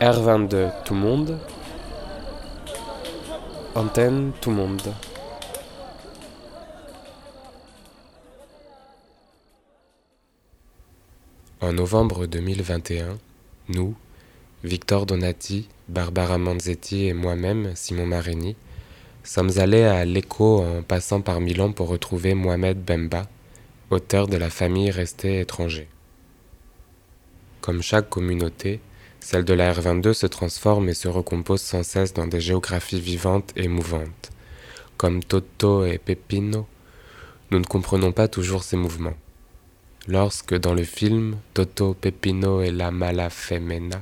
R22 tout monde. Antenne tout monde. En novembre 2021, nous, Victor Donati, Barbara Manzetti et moi-même, Simon Marini, sommes allés à l'Écho en passant par Milan pour retrouver Mohamed Bemba, auteur de La famille restée étranger. Comme chaque communauté, celle de la R22 se transforme et se recompose sans cesse dans des géographies vivantes et mouvantes. Comme Toto et Pepino, nous ne comprenons pas toujours ces mouvements. Lorsque, dans le film Toto, Pepino et la Mala Femena,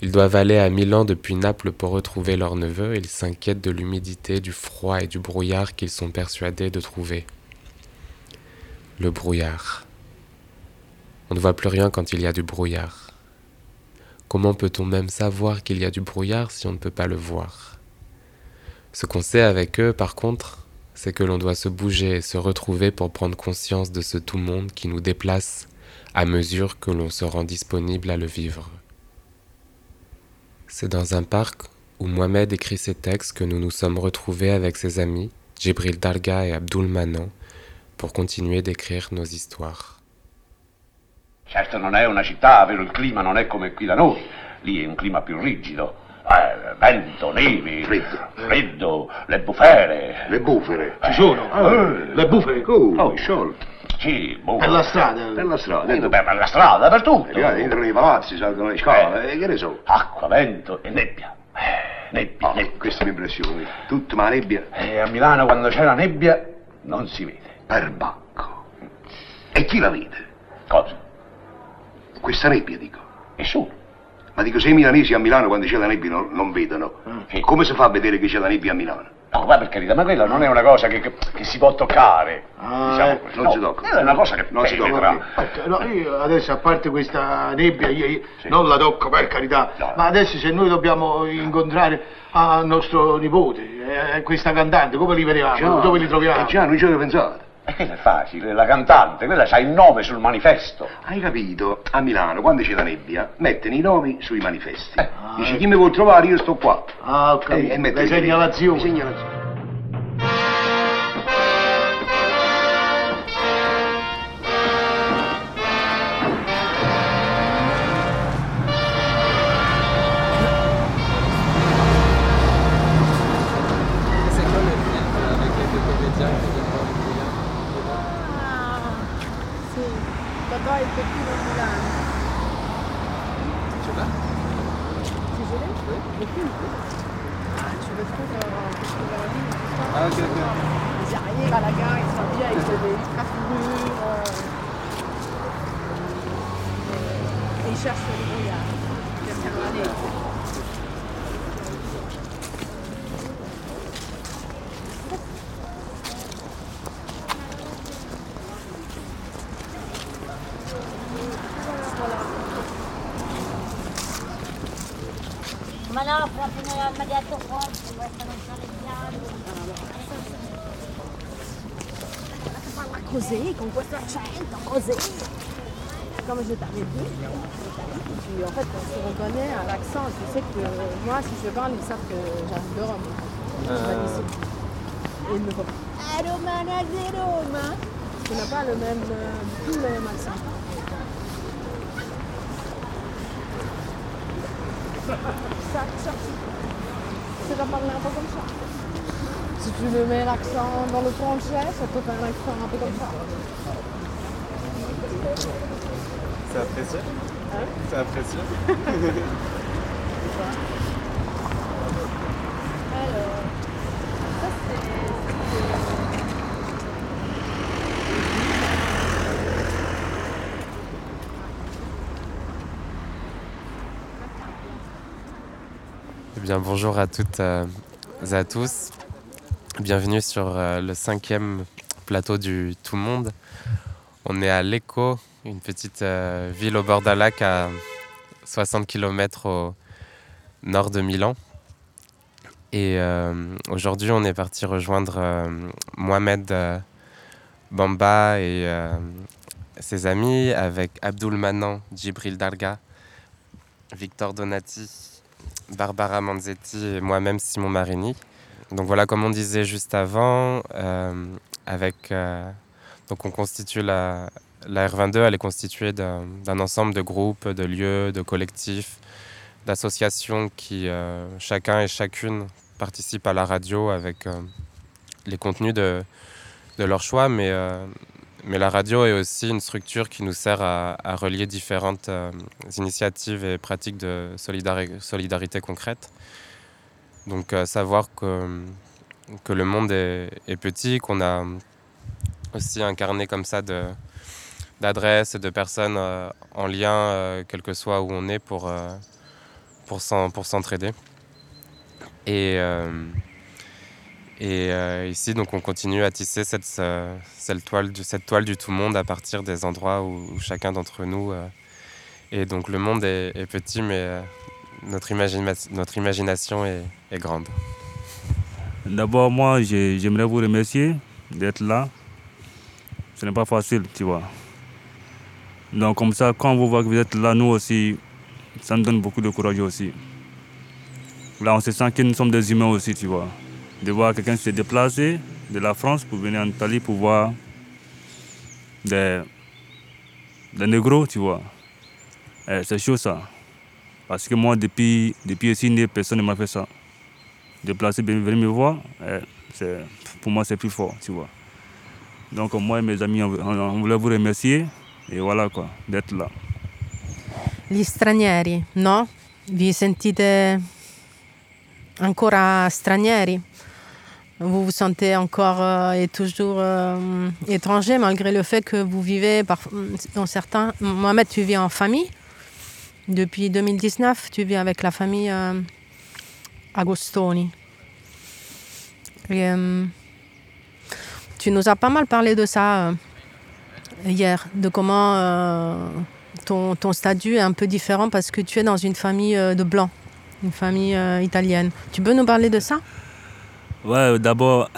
ils doivent aller à Milan depuis Naples pour retrouver leur neveu, ils s'inquiètent de l'humidité, du froid et du brouillard qu'ils sont persuadés de trouver. Le brouillard. On ne voit plus rien quand il y a du brouillard. Comment peut-on même savoir qu'il y a du brouillard si on ne peut pas le voir? Ce qu'on sait avec eux, par contre, c'est que l'on doit se bouger et se retrouver pour prendre conscience de ce tout monde qui nous déplace à mesure que l'on se rend disponible à le vivre. C'est dans un parc où Mohamed écrit ses textes que nous nous sommes retrouvés avec ses amis, Jibril Darga et Abdul Manan, pour continuer d'écrire nos histoires. Certo non è una città, vero, il clima non è come qui da noi, lì è un clima più rigido. Eh, vento, nevi, Freddo. freddo, le bufere. Le bufere. Eh, Ci sono? eh, Le bufere? Come? Oh. Sciolte. Sì, bufere. Per la strada? Per la strada. Eh, per la strada, dappertutto. Eh, entrano i palazzi, salgono le scale, eh, che ne so. Acqua, vento e nebbia. Eh, nebbia, Ah, nebbia. questa è l'impressione. Tutta ma nebbia. E a Milano quando c'è la nebbia non si vede. Perbacco. E chi la vede? Cosa? Questa nebbia, dico. Nessuno. Ma dico, se i milanesi a Milano quando c'è la nebbia non, non vedono, Sì. come si fa a vedere che c'è la nebbia a Milano? No, ma per carità, ma quella non è una cosa che, che- che si può toccare. Ah, diciamo eh, non No, si tocca. È una cosa che Non si penetra. tocca. Ecco, no, io adesso, a parte questa nebbia, io, io Sì. non la tocco per carità, No. ma adesso se noi dobbiamo incontrare a nostro nipote, eh, questa cantante, come li vediamo? Dove li troviamo? Eh già, non ci avevo pensato. E quella è facile, la cantante, quella c'ha il nome sul manifesto. Hai capito? A Milano, quando c'è la nebbia, mettono i nomi sui manifesti. Eh. Dici, chi mi vuol trovare, io sto qua. Ah, ho capito. E- e mette le i- così, con questo accento, così. Comme je t'avais dit, puis en fait, on se reconnaît à l'accent. Tu sais que moi, si je parle, ils savent que j'arrive de Rome. Je suis pas d'ici. Et ils me font Ah, Romana di Roma Tu n'as pas le même, euh, tout le même accent. Ça, ça. Tu vas parler un peu comme ça. Si tu le mets l'accent dans le français, ça peut faire un accent un peu comme ça. C'est apprécié Hein C'est apprécié Alors, ça c'est. Eh bien, bonjour à toutes euh, et à tous. Bienvenue sur euh, le cinquième plateau du Tout Monde. On est à Lecco, une petite euh, ville au bord d'un lac à 60 km au nord de Milan. Et euh, aujourd'hui, on est parti rejoindre Mohamed Bamba et ses amis avec Abdul Manan Djibril Darga Victor Donati, Barbara Manzetti et moi-même Simon Marini. Donc voilà, comme on disait juste avant, euh, avec, euh, donc on constitue la, la R22, elle est constituée d'un ensemble de groupes, de lieux, de collectifs, d'associations qui, euh, chacun et chacune, participent à la radio avec les contenus de, de leur choix, mais, mais la radio est aussi une structure qui nous sert à relier différentes initiatives et pratiques de solidarité concrète. Donc euh, savoir que, que le monde est, petit, qu'on a aussi incarné comme ça d'adresses et de personnes euh, en lien, euh, quel que soit où on est, pour, pour s'entraider. Et, et ici, donc, on continue à tisser cette, cette, toile, du, tout monde à partir des endroits où, chacun d'entre nous. et donc le monde est petit, mais notre, notre imagination est, est grande. D'abord, moi, j'aimerais vous remercier d'être là. Ce n'est pas facile, tu vois. Donc, comme ça, quand vous voyez que vous êtes là, nous aussi, ça nous donne beaucoup de courage aussi. Là, on se sent que nous sommes des humains aussi, tu vois. De voir quelqu'un se déplacer de la France pour venir en Italie pour voir des, des négros, tu vois. Eh, c'est chaud ça. Parce que moi, depuis, depuis ici, personne ne m'a fait ça. Déplacer, venir me voir, eh, pour moi, c'est plus fort, tu vois. Donc, moi et mes amis, on, voulait vous remercier. Et voilà, quoi, d'être là. Gli stranieri, no? Vi sentite ancora stranieri? Vous vous sentez encore euh, et toujours euh, étranger malgré le fait que vous vivez par, dans certains... Mohamed, tu vis en famille? Depuis 2019, tu vis avec la famille euh, Agostoni. Euh, tu nous as pas mal parlé de ça euh, hier, de comment ton, ton, statut est un peu différent parce que tu es dans une famille de blancs, une famille italienne. Tu peux nous parler de ça? Ouais, d'abord,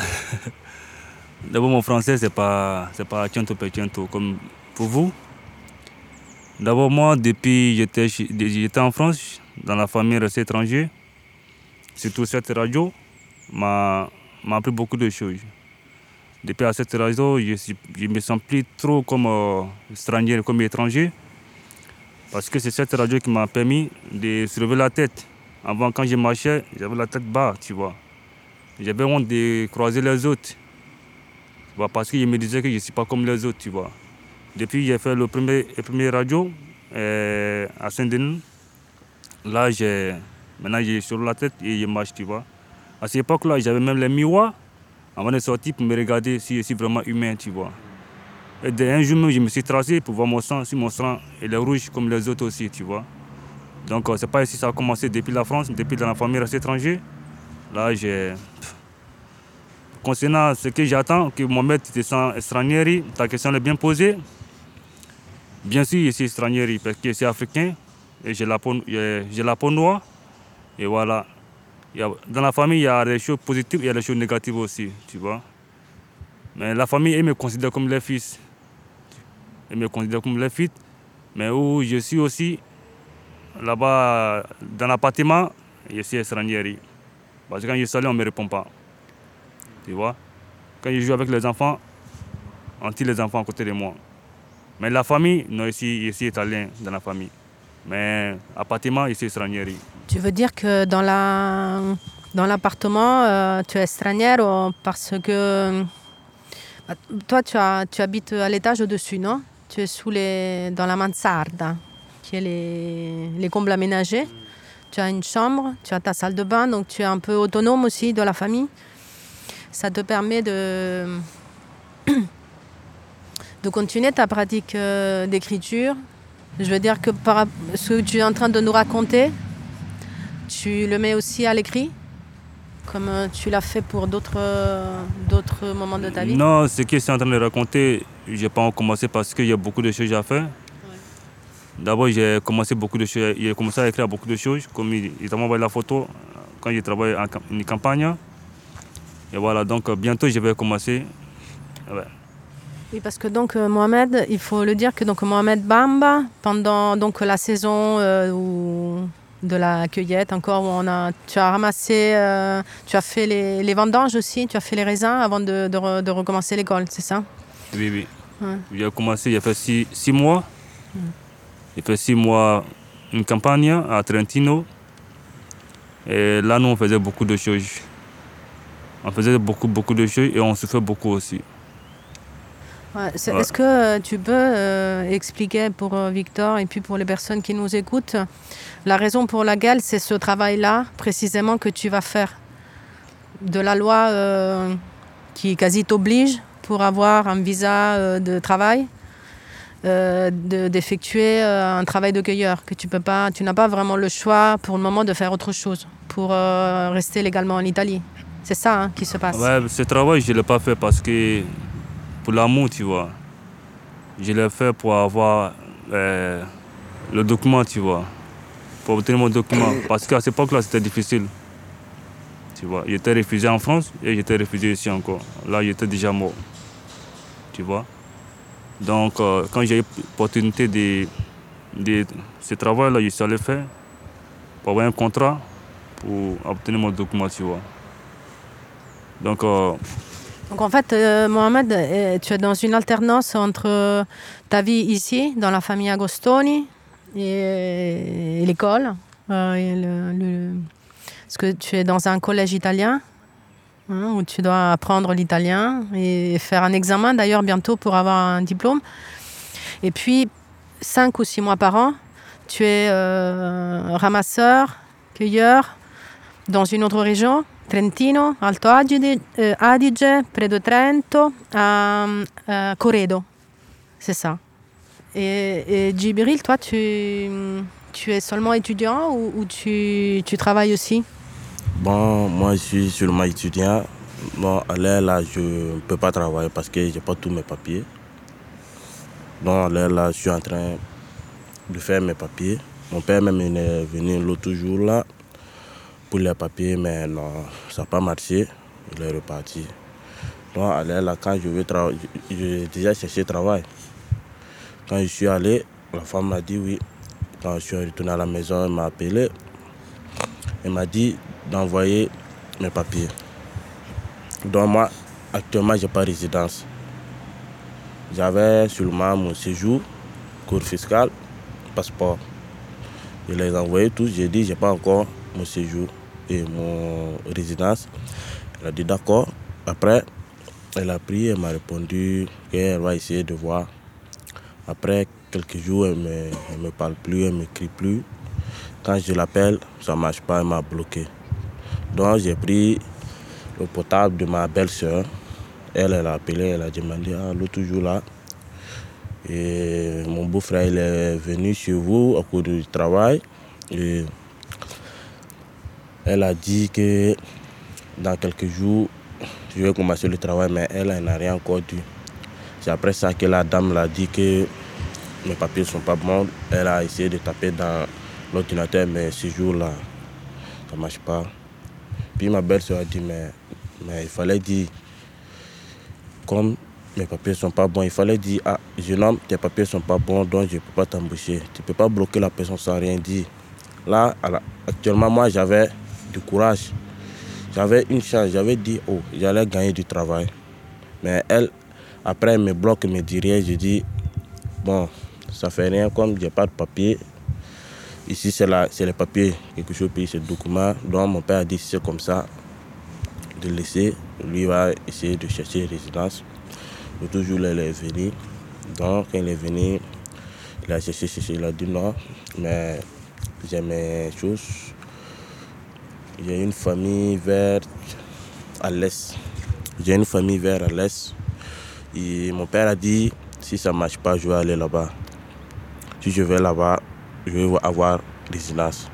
d'abord mon français c'est pas c'est pas comme pour vous. D'abord, moi, depuis j'étais j'étais en France, dans la famille restée étrangère, surtout cette radio m'a appris beaucoup de choses. Depuis à cette radio, je ne me sens plus trop comme euh, étranger, comme étranger, parce que c'est cette radio qui m'a permis de se lever la tête. Avant, quand je marchais, j'avais la tête bas, tu vois. J'avais honte de croiser les autres. parce que je me disais que je ne suis pas comme les autres, tu vois. Depuis j'ai fait le premier, le premier radio euh, à Saint-Denis. Là, maintenant j'ai sur la tête et je marche, tu vois. À cette époque-là, j'avais même les miroirs avant de sortir pour me regarder si je suis vraiment humain, tu vois. Et d'un jour, je me suis tracé pour voir mon sang, si mon sang est rouge comme les autres aussi, tu vois. Donc, euh, c'est pas ici ça a commencé depuis la France, depuis dans la famille restée étrangère. Là, j'ai. Concernant ce que j'attends, que Mohamed te sent étranger, ta question est bien posée. Bien sûr, je suis étranger parce que je suis africain et j'ai la, peau, noire. Et voilà. dans la famille, il y a des choses positives et des choses négatives aussi, tu vois. Mais la famille, elle me considère comme les fils. Elle me considère comme les fils. Mais où je suis aussi, là-bas, dans l'appartement, je suis étranger. Parce que quand je suis allé, on ne me répond pas. Tu vois? Quand je joue avec les enfants, on tire les enfants à côté de moi. Mais la famille, non, ici, ici italien dans la famille. Mais appartement, ici, étranger. Tu veux dire que dans la dans l'appartement, euh, tu es étrangère parce que bah, toi, tu, as, tu habites à l'étage au-dessus, non? Tu es sous les, dans la mansarda, qui est les, les combles aménagés. Tu as une chambre, tu as ta salle de bain, donc tu es un peu autonome aussi de la famille. Ça te permet de de continuer ta pratique euh, d'écriture. Je veux dire que par ce que tu es en train de nous raconter, tu le mets aussi à l'écrit comme euh, tu l'as fait pour d'autres euh, d'autres moments de ta vie? Non, ce que je suis en train de raconter, je n'ai pas encore commencé parce qu'il y a beaucoup de choses à faire. D'abord, j'ai commencé beaucoup de choses, j'ai commencé à écrire beaucoup de choses, comme envoyé la photo quand j'ai travaillé en une campagne. Et voilà, donc bientôt je vais commencer. Oui, parce que donc euh, Mohamed, il faut le dire que donc Mohamed Bamba, pendant donc la saison euh, où- de la cueillette, encore où on a, tu as ramassé, euh, tu as fait les, les vendanges aussi, tu as fait les raisins avant de, de re- de recommencer l'école, c'est ça? Oui, oui. Ouais. J'ai commencé, j'ai fait six, six mois. J'ai fait six mois une campagne à Trentino. Et là, nous, on faisait beaucoup de choses. On faisait beaucoup, beaucoup de choses et on se fait beaucoup aussi. Ouais, c'est- Ouais. Est-ce que euh, tu peux euh, expliquer pour euh, Victor et puis pour les personnes qui nous écoutent la raison pour laquelle c'est ce travail-là précisément que tu vas faire? De la loi qui quasi t'oblige pour avoir un visa de travail de- d'effectuer un travail de cueilleur, que tu peux pas, tu n'as pas vraiment le choix pour le moment de faire autre chose, pour rester légalement en Italie? C'est ça hein, qui se passe. Ouais, ce travail, je ne l'ai pas fait parce que pour l'amour, tu vois. Je l'ai fait pour avoir euh, le document, tu vois. Pour obtenir mon document. Parce qu'à cette époque-là, c'était difficile. Tu vois, j'étais réfugié en France et j'étais réfugié ici encore. Là, j'étais déjà mort. Tu vois. Donc, euh, quand j'ai eu l'opportunité de, de ce travail-là, je suis allé faire pour avoir un contrat pour obtenir mon document, tu vois. Donc, euh, Donc en fait, euh, Mohamed, euh, tu es dans une alternance entre ta vie ici, dans la famille Agostoni, et, l'école. euh, parce que tu es dans un collège italien, hein, où tu dois apprendre l'italien et faire un examen d'ailleurs bientôt pour avoir un diplôme. Et puis, cinq ou six mois par an, tu es ramasseur, cueilleur dans une autre région, Trentino, Alto Adige, euh, Adige près de Trento, à, à Coredo. C'est ça. Et, et Djibril, toi, tu, es seulement étudiant ou, tu, travailles aussi? Bon, moi je suis seulement étudiant. Bon, à l'heure là, je ne peux pas travailler parce que je n'ai pas tous mes papiers. Donc à l'heure là, je suis en train de faire mes papiers. Mon père même est venu l'autre jour là pour les papiers, mais non, ça n'a pas marché. Il est reparti. Donc à là, quand je veux travailler, j'ai déjà cherché travail. Quand je suis allé, la femme m'a dit oui. Quand je suis retourné à la maison, elle m'a appelé. Elle m'a dit d'envoyer mes papiers. Donc moi, actuellement, je n'ai pas résidence. J'avais seulement mon séjour, cours fiscal, passeport. Je les ai envoyés tous. J'ai dit, je n'ai pas encore mon séjour et mon résidence. Elle a dit d'accord. Après, elle a pris, elle m'a répondu qu'elle va essayer de voir. Après quelques jours, elle ne me, elle me parle plus, elle ne m'écrit plus. Quand je l'appelle, ça ne marche pas, elle m'a bloqué. Donc j'ai pris le portable de ma belle-sœur. Elle, elle a appelé, elle a demandé, ah, l'autre jour là, et mon beau-frère il est venu chez vous au cours du travail. Et elle a dit que dans quelques jours, je vais commencer le travail, mais elle, elle n'a rien encore dit. C'est après ça que la dame l'a dit que mes papiers ne sont pas bons. Elle a essayé de taper dans l'ordinateur, mais ce jour-là, ça ne marche pas. Puis ma belle-sœur a dit, mais, mais il fallait dire, comme mes papiers ne sont pas bons, il fallait dire, ah, jeune homme, tes papiers ne sont pas bons, donc je ne peux pas t'embaucher. Tu ne peux pas bloquer la personne sans rien dire. Là, actuellement, moi, j'avais du courage. J'avais une chance, j'avais dit, oh, j'allais gagner du travail. Mais elle, après, elle me bloque, elle me dit rien. Je dis, bon, ça fait rien, comme j'ai pas de papier. Ici, c'est c'est les papiers, quelque chose paye ce document. Donc, mon père a dit, c'est comme ça, de laisser. Lui va essayer de chercher une résidence. L'autre jour, elle est venue. Donc, il est venu, il a cherché, cherché, il a dit non, mais j'ai mes choses. J'ai une famille vers à l'est. J'ai une famille vers à l'est. Et mon père a dit, si ça ne marche pas, je vais aller là-bas. Si je vais là-bas, je vais avoir résidence.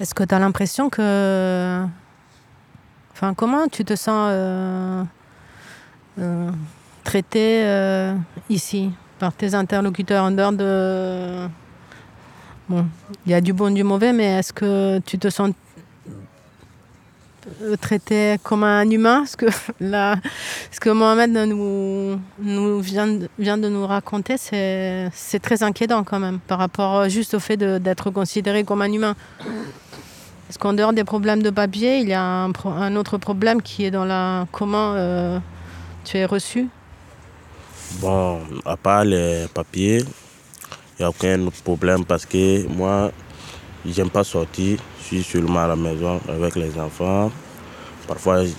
Est-ce que tu as l'impression que... Enfin, comment tu te sens euh, euh, traité euh, ici par tes interlocuteurs en dehors de... Bon, il y a du bon, du mauvais, mais est-ce que tu te sens... le traiter comme un humain, ce que, là, ce que Mohamed nous, vient, vient de nous raconter, c'est très inquiétant quand même, par rapport euh, juste au fait d'être considéré comme un humain. Parce qu'en dehors des problèmes de papier, il y a un autre problème qui est dans la comment euh, tu es reçu. Bon, à part les papiers, il n'y a aucun autre problème parce que moi, j'aime pas sortir. Je suis seulement à la maison avec les enfants. Parfois, je,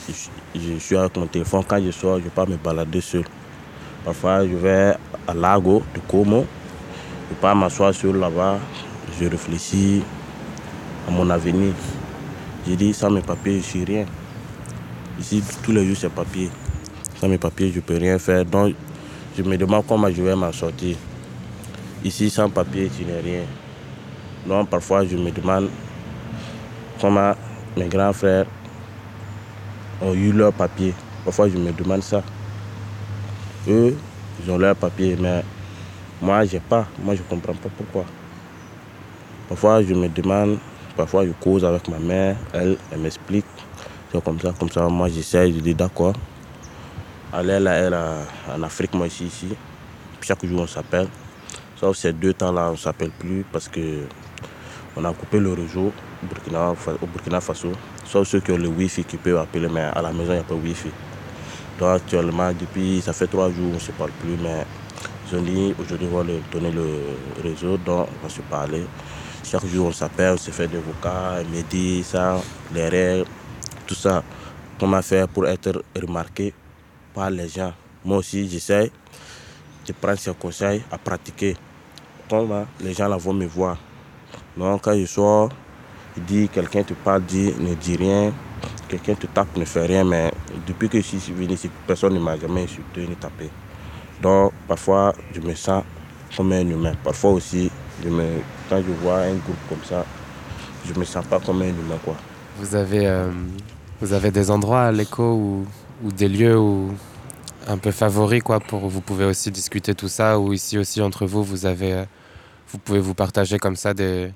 je suis avec mon téléphone. Quand je sors, je pas me balader seul. Parfois, je vais à Lago de Como. Je pars m'asseoir seul là-bas. Je réfléchis à mon avenir. J'ai dit, sans mes papiers, je suis rien. Ici, tous les jours, c'est papier. Sans mes papiers, je ne peux rien faire. Donc, je me demande comment je vais m'en sortir. Ici, sans papier, tu n'es rien. Donc, parfois, je me demande comment mes grands frères ont eu leur papier. Parfois, je me demande ça. Eux, ils ont leur papier, mais moi, j'ai pas. Moi, je ne comprends pas pourquoi. Parfois, je me demande, parfois, je cause avec ma mère, elle, elle m'explique. C'est comme ça, comme ça. Moi, j'essaie, je dis d'accord. Aller là, elle, en Afrique, moi, ici, ici. Chaque jour, on s'appelle. Sauf ces deux temps-là, on ne s'appelle plus parce que on a coupé le réseau au Burkina, au Burkina Faso. Sauf ceux qui ont le Wi-Fi qui peuvent appeler, mais à la maison, il n'y a pas de Wi-Fi. Donc actuellement, depuis, ça fait trois jours, on ne se parle plus, mais ils ont aujourd'hui, on va donner le réseau, donc on va se parler. Chaque jour, on s'appelle, on se fait des me dit ça, les règles, tout ça. Comment faire pour être remarqué par les gens. Moi aussi, j'essaie de prendre ces conseils à pratiquer. Comment les gens là vont me voir. Donc, quand je sors, il dit quelqu'un te parle, dit ne dis rien. Quelqu'un te tape, ne fait rien. Mais depuis que je suis venu ici, personne ne m'a jamais insulté ni tapé. Donc, parfois, je me sens comme un humain. Parfois aussi, quand je vois un groupe comme ça, je me sens pas comme un humain. Quoi. Vous avez, euh, vous avez des endroits à l'écho ou, des lieux où, un peu favoris quoi, pour vous pouvez aussi discuter tout ça ou ici aussi entre vous, vous, avez, vous pouvez vous partager comme ça des,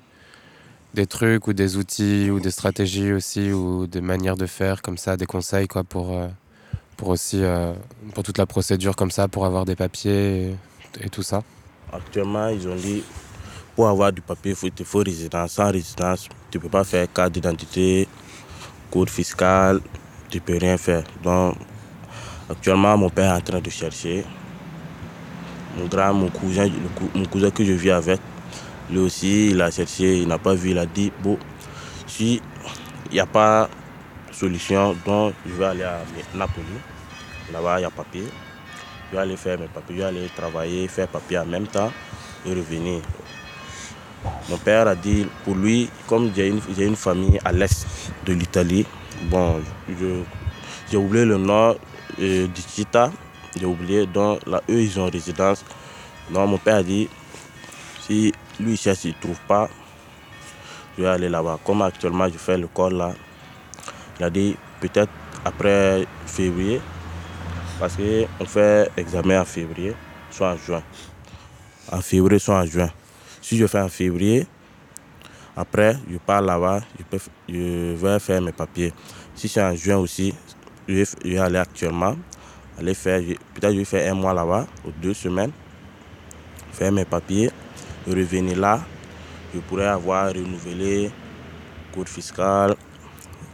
des trucs ou des outils ou des stratégies aussi ou des manières de faire comme ça, des conseils quoi, pour, euh, pour aussi euh, pour toute la procédure comme ça, pour avoir des papiers et, tout ça. Actuellement, ils ont dit pour avoir du papier, il te faut résidence. Sans résidence, tu ne peux pas faire carte d'identité, code fiscal, tu ne peux rien faire. Donc, actuellement, mon père est en train de chercher. Mon grand, mon cousin, mon cousin que je vis avec, lui aussi, il a cherché, il n'a pas vu, il a dit, bon, si il n'y a pas solution, donc je vais aller à Napoli. Là-bas, il y a papier. Je vais aller faire mes papiers, je vais aller travailler, faire papier en même temps et revenir. Mon père a dit, pour lui, comme j'ai une, une famille à l'est de l'Italie, bon, j'ai oublié le nom euh, du j'ai oublié, donc là, eux, ils ont résidence. Donc mon père a dit, si lui il cherche, il ne trouve pas, je vais aller là-bas. Comme actuellement, je fais le corps là, il a dit, peut-être après février, parce qu'on fait examen en février, soit en juin. En février, soit en juin. Si je fais en février, après, je pars là-bas, je, vais faire mes papiers. Si c'est en juin aussi, je vais, je vais aller actuellement, aller faire, peut-être je vais faire un mois là-bas, ou deux semaines, faire mes papiers, et revenir là, je pourrais avoir renouvelé code fiscal,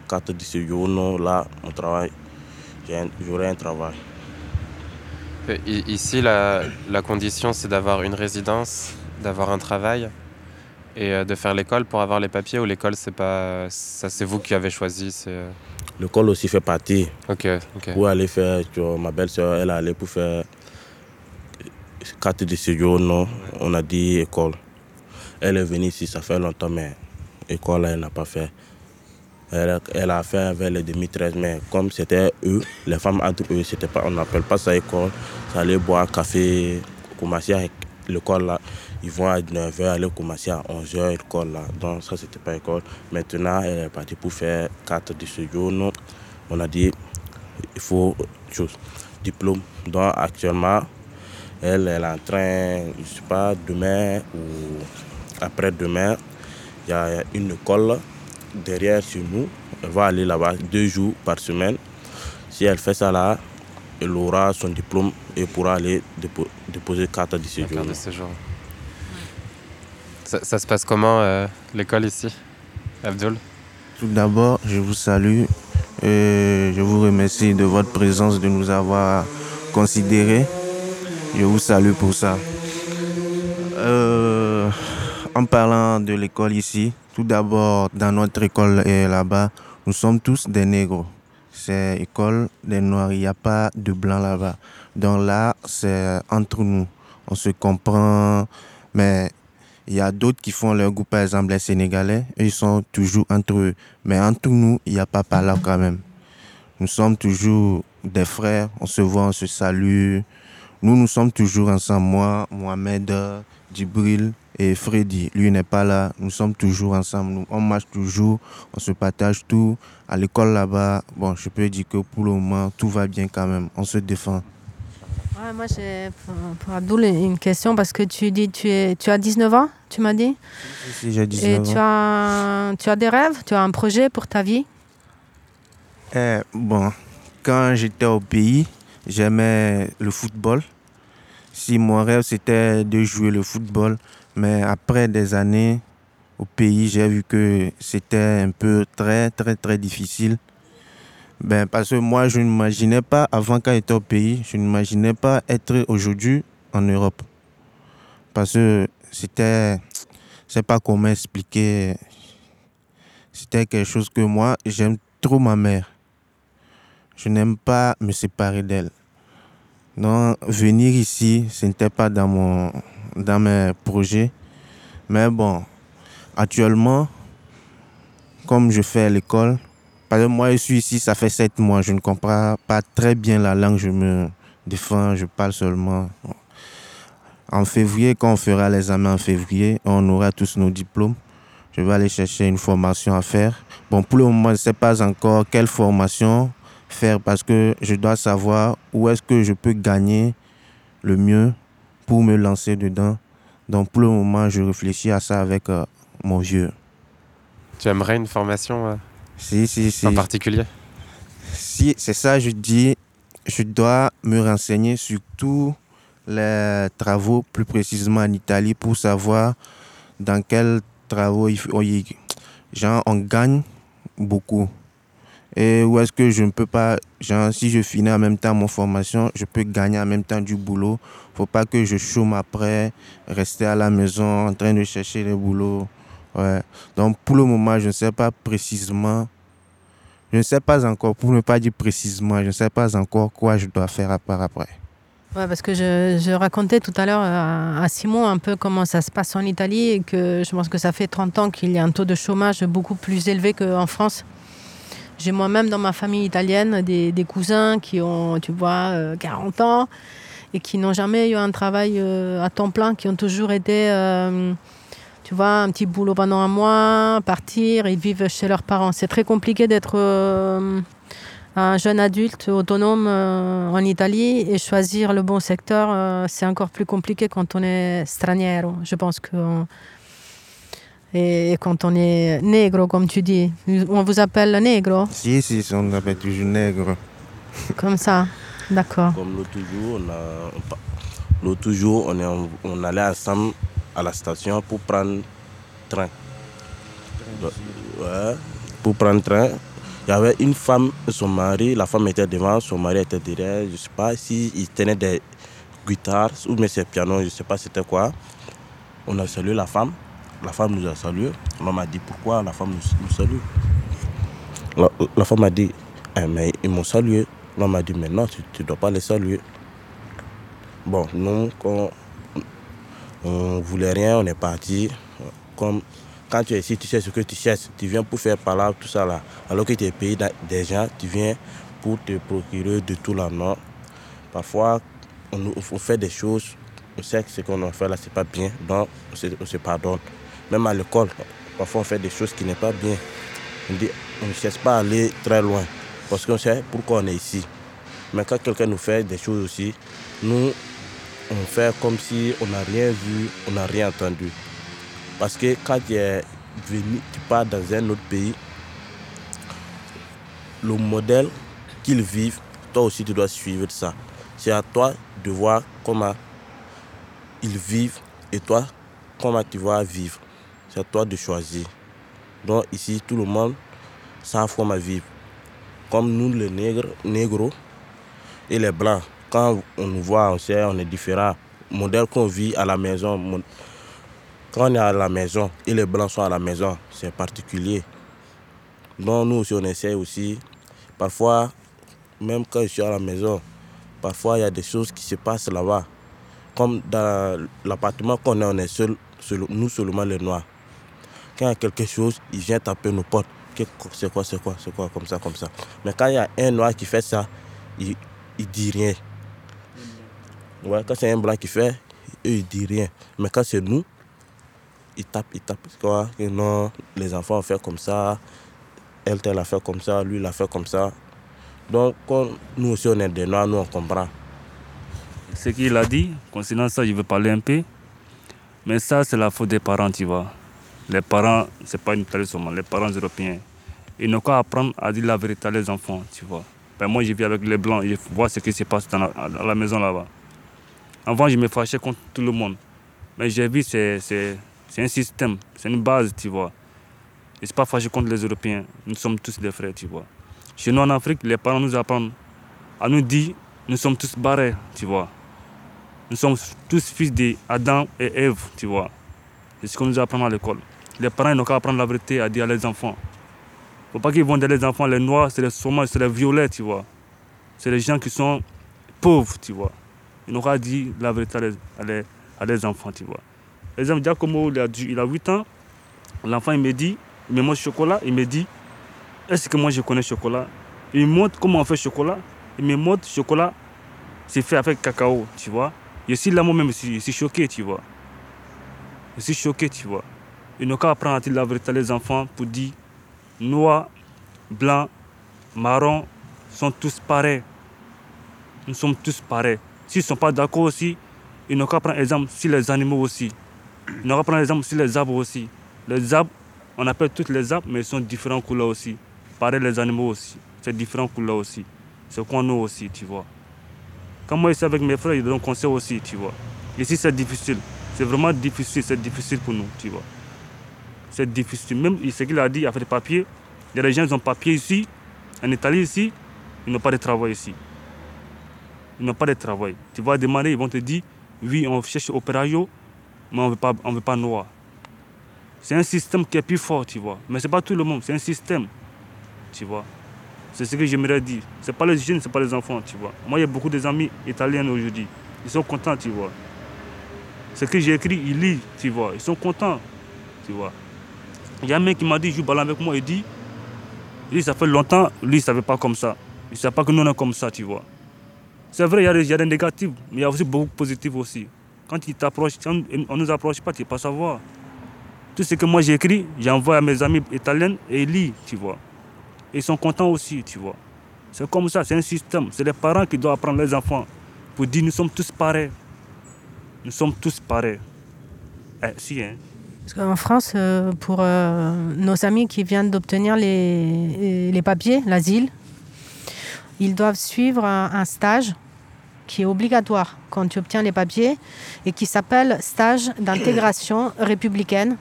carte de séjour, non, là, mon travail, j'aurai un travail. Ici, la, la condition, c'est d'avoir une résidence, d'avoir un travail et euh, de faire l'école pour avoir les papiers ou l'école, c'est pas ça, c'est vous qui avez choisi. C'est euh, L'école aussi fait partie. ok, ok. Pour aller faire, tu vois, ma belle-sœur, elle allée pour faire carte de séjour, non, on a dit école. Elle est venue ici, ça fait longtemps, mais école, elle n'a pas fait. Elle, a- elle a fait vers les 2013, mais comme c'était eux, les femmes entre c'était pas, on n'appelle pas ça école. Ça allait boire café, commencer avec l'école là. Ils vont à 9h, aller commencer à 11h, l'école là. Donc ça, c'était pas école. Maintenant, elle est partie pour faire carte de séjour, non. On a dit, il faut chose, diplôme. Donc actuellement, elle, elle est en train, je ne sais pas, demain ou après-demain, il y a une école derrière chez nous. Elle va aller là-bas deux jours par semaine. Si elle fait ça là, elle aura son diplôme et pourra aller dépo- déposer carte de séjour. Carte de séjour. Ça, ça se passe comment euh, l'école ici, Abdul Tout d'abord, je vous salue et je vous remercie de votre présence, de nous avoir considérés. Je vous salue pour ça. Euh, en parlant de l'école ici, tout d'abord, dans notre école là-bas, nous sommes tous des négros. C'est école des noirs, il n'y a pas de blanc là-bas. Donc là, c'est entre nous. On se comprend, mais il y a d'autres qui font leur goût, par exemple les Sénégalais, ils sont toujours entre eux. Mais entre nous, il n'y a pas par là quand même. Nous sommes toujours des frères, on se voit, on se salue. Nous, nous sommes toujours ensemble. Moi, Mohamed, Djibril et Freddy. Lui n'est pas là. Nous sommes toujours ensemble. Nous, on marche toujours, on se partage tout. À l'école là-bas, bon, je peux dire que pour le moment, tout va bien quand même. On se défend. Ouais, moi, j'ai pour, Abdoul une question parce que tu dis tu, es, tu as 19 ans, tu m'as dit? Si j'ai Et 19 tu ans. as, tu as des rêves? Tu as un projet pour ta vie? Eh, bon, quand j'étais au pays, j'aimais le football. Si mon rêve c'était de jouer le football, mais après des années au pays, j'ai vu que c'était un peu très très très difficile. Ben, parce que moi, je n'imaginais pas, avant quand j'étais au pays, je n'imaginais pas être aujourd'hui en Europe. Parce que c'était, je sais pas comment expliquer, c'était quelque chose que moi, j'aime trop ma mère. Je n'aime pas me séparer d'elle. Donc, venir ici, ce n'était pas dans, mon, dans mes projets. Mais bon, actuellement, comme je fais à l'école, parce que moi, je suis ici, ça fait sept mois. Je ne comprends pas très bien la langue. Je me défends, je parle seulement. En février, quand on fera l'examen en février, on aura tous nos diplômes. Je vais aller chercher une formation à faire. Bon, pour le moment, je ne sais pas encore quelle formation faire parce que je dois savoir où est-ce que je peux gagner le mieux pour me lancer dedans. Donc, pour le moment, je réfléchis à ça avec euh, mon vieux. Tu aimerais une formation euh, Si, si, si. en particulier? Si, c'est ça, je dis, je dois me renseigner sur tous les travaux, plus précisément en Italie, pour savoir dans quels travaux il faut- genre, on gagne beaucoup. Et où est-ce que je ne peux pas, genre, si je finis en même temps mon formation, je peux gagner en même temps du boulot. faut pas que je chôme après, rester à la maison en train de chercher le boulot. Ouais. Donc, pour le moment, je ne sais pas précisément je ne sais pas encore, pour ne pas dire précisément, je ne sais pas encore quoi je dois faire à part après. Ouais, parce que je, je racontais tout à l'heure à, à Simon un peu comment ça se passe en Italie et que je pense que ça fait 30 ans qu'il y a un taux de chômage beaucoup plus élevé qu'en France. J'ai moi-même dans ma famille italienne des, cousins qui ont, tu vois, euh, 40 ans et qui n'ont jamais eu un travail euh, à temps plein, qui ont toujours été, euh, tu vois, un petit boulot pendant un mois, partir, ils vivent chez leurs parents. C'est très compliqué d'être euh, un jeune adulte autonome euh, en Italie et choisir le bon secteur, euh, c'est encore plus compliqué quand on est straniero. Je pense que et, et quand on est négro, comme tu dis, on vous appelle négro, Si, si, si, on appelle toujours nègre. comme ça. D'accord. Comme l'autre jour, on, a- l'autre jour, on, est en- on allait ensemble à la station pour prendre train. Donc, ouais, pour prendre train. Il y avait une femme et son mari. La femme était devant, son mari était derrière. Je ne sais pas s'il tenait des guitares ou mais c'est piano, je ne sais pas c'était quoi. On a salué la femme. La femme nous a salué. L'homme a dit pourquoi la femme nous, salue? La, femme a dit, Eh, mais ils m'ont salué. L'homme a dit, mais non, tu ne dois pas les saluer. Bon, nous, quand on voulait rien, on est parti. Comme quand tu es ici, tu sais ce que tu cherches. Tu viens pour faire par là, tout ça là. Alors que tu es payé des gens, tu viens pour te procurer de tout là, non? Parfois, on, fait des choses, on sait que ce qu'on a fait là, c'est pas bien, donc on se pardonne. Même à l'école, parfois on fait des choses qui n'est pas bien. On ne cherche pas à aller très loin, parce qu'on sait pourquoi on est ici. Mais quand quelqu'un nous fait des choses aussi, nous, on fait comme si on n'a rien vu, on n'a rien entendu. Parce que quand tu es venu, tu pars dans un autre pays, le modèle qu'ils vivent, toi aussi tu dois suivre ça. C'est à toi de voir comment ils vivent et toi, comment tu vas vivre. C'est à toi de choisir. Donc ici, tout le monde savent comment vivre. Comme nous, les nègres, négros et les blancs, quand on nous voit, on sait, on est différents. Modèle qu'on vit à la maison, quand on est à la maison et les blancs sont à la maison, c'est particulier. Donc nous aussi, on essaie aussi. Parfois, même quand je suis à la maison, parfois il y a des choses qui se passent là-bas. Comme dans l'appartement qu'on est, on est seul- nous seulement les noirs. Quand il y a quelque chose, ils viennent taper nos portes. C'est quoi, c'est quoi, c'est quoi, comme ça, comme ça. Mais quand il y a un noir qui fait ça, il ne dit rien. Ouais, quand c'est un blanc qui fait, eux, ils disent rien. Mais quand c'est nous, ils tapent, ils tapent. Non, les enfants ont fait comme ça, elle, elle a fait comme ça, lui, il a fait comme ça. Donc, nous aussi, on est des noirs, nous, on comprend. Ce qu'il a dit, concernant ça, je vais parler un peu. Mais ça, c'est la faute des parents, tu vois. Les parents, c'est pas une seulement, les parents européens. Ils n'ont qu'à apprendre à dire la vérité à les enfants, tu vois. Ben, moi, je vis avec les blancs, je vois ce qui se passe dans la, à la maison là-bas. Avant, je me fâchais contre tout le monde. Mais j'ai vu, c'est c'est- un système, c'est une base, tu vois. Et c'est pas fâché contre les Européens. Nous sommes tous des frères, tu vois. Chez nous en Afrique, les parents nous apprennent à nous dire nous sommes tous barrés, tu vois. Nous sommes tous fils d'Adam et Ève, tu vois. C'est ce qu'on nous apprend à l'école. Les parents ils n'ont qu'à apprendre la vérité à dire à leurs enfants. faut pas qu'ils vont dire les enfants, les noirs, c'est les sauvages, c'est les violets, tu vois. C'est les gens qui sont pauvres, tu vois. Ils n'ont qu'à dire la vérité à à les- à les enfants, tu vois. Exemple, Giacomo, il a, il a 8 ans. L'enfant, il me dit, il me montre chocolat, il me dit, est-ce que moi je connais chocolat? Il me montre comment on fait chocolat. Il me montre chocolat, c'est fait avec cacao, tu vois. Je suis là moi-même, je suis choqué, tu vois. Je suis choqué, tu vois. Ils n'ont qu'à apprendre à dire la vérité les enfants pour dire noirs, blancs, marrons sont tous pareils. Nous sommes tous pareils. S'ils ne sont pas d'accord aussi, ils n'ont qu'à prendre exemple sur les animaux aussi. Ils n'ont qu'à prendre exemple sur les arbres aussi. Les arbres, on appelle toutes les arbres, mais ils sont différents couleurs aussi. Pareil les animaux aussi. C'est différents couleurs aussi. C'est qu'on nous aussi, tu vois. Quand moi je suis avec mes frères, ils donnent conseil aussi, tu vois. Ici c'est difficile. C'est vraiment difficile, c'est difficile pour nous, tu vois. C'est difficile. Même ce qu'il a dit, il a fait des papiers. Il y a des gens qui ont papiers ici, en Italie ici, ils n'ont pas de travail ici. Ils n'ont pas de travail. Tu vas demander, ils vont te dire, oui, on cherche opérario, mais on ne veut pas, on veut pas noir. C'est un système qui est plus fort, tu vois. Mais ce n'est pas tout le monde, c'est un système, tu vois. C'est ce que j'aimerais dire. Ce n'est pas les jeunes, ce n'est pas les enfants, tu vois. Moi, il y a beaucoup d'amis italiens aujourd'hui. Ils sont contents, tu vois. Ce que j'ai écrit, ils lisent, tu vois. Ils sont contents, tu vois. Il y a un mec qui m'a dit, joue ballon avec moi, il dit, lui, ça fait longtemps, lui, il ne savait pas comme ça. Il ne savait pas que nous, on est comme ça, tu vois. C'est vrai, il y, a des, il y a des négatifs, mais il y a aussi beaucoup de positifs aussi. Quand il t'approche, on ne nous approche pas, tu ne peux pas savoir. Tout ce que moi j'ai écrit, j'envoie à mes amis italiens et ils lisent, tu vois. Et ils sont contents aussi, tu vois. C'est comme ça, c'est un système. C'est les parents qui doivent apprendre les enfants pour dire nous sommes tous pareils. Nous sommes tous pareils. Eh, si, hein. Parce qu'en France, euh, pour euh, nos amis qui viennent d'obtenir les, les papiers, l'asile, ils doivent suivre un, stage qui est obligatoire quand tu obtiens les papiers et qui s'appelle stage d'intégration républicaine.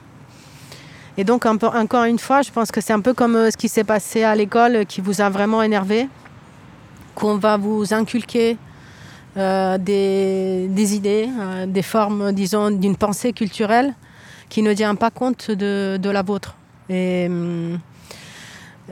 Et donc, un peu- encore une fois, je pense que c'est un peu comme euh, ce qui s'est passé à l'école qui vous a vraiment énervé, qu'on va vous inculquer euh, des, des idées, euh, des formes, disons, d'une pensée culturelle qui ne tient pas compte de, la vôtre. Et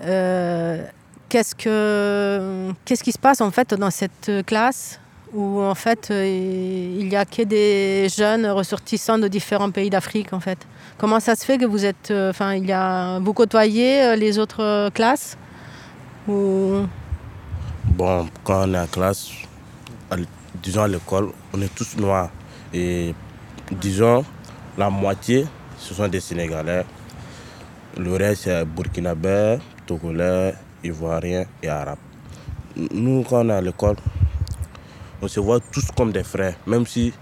euh, qu'est-ce que qu'est-ce qui se passe en fait dans cette classe où en fait euh, il y a que des jeunes ressortissants de différents pays d'Afrique en fait? Comment ça se fait que vous êtes, euh, enfin il y a vous côtoyez les autres classes? Bon, quand on est en classe, disons à l'école, on est tous noirs. Et disons, la moitié, ce sont des Sénégalais. Le reste, c'est Burkinabé, Togolais, Ivoiriens et Arabes. Nous, quand on est à l'école, on se voit tous comme des frères. Même si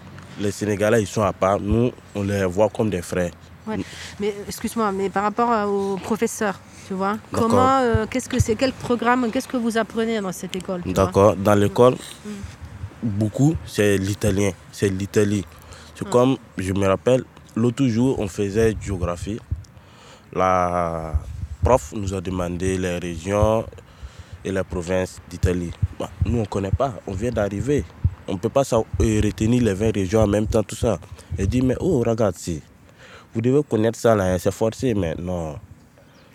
les Sénégalais, ils sont à part, nous, on les voit comme des frères. Ouais. Mais excuse-moi, mais par rapport à- aux professeurs, tu vois, comment, euh, qu'est-ce que c'est, quel programme, qu'est-ce que vous apprenez dans cette école D'accord. Dans l'école, beaucoup, c'est l'italien. C'est l'Italie. C'est comme, je me rappelle, l'autre jour, on faisait géographie. La prof nous a demandé les régions et les provinces d'Italie. Bah, nous, on ne connaît pas. On vient d'arriver. On ne peut pas euh, retenir les 20 régions en même temps, tout ça. Elle dit, mais oh, ragazzi, vous devez connaître ça, là, c'est forcé, mais non.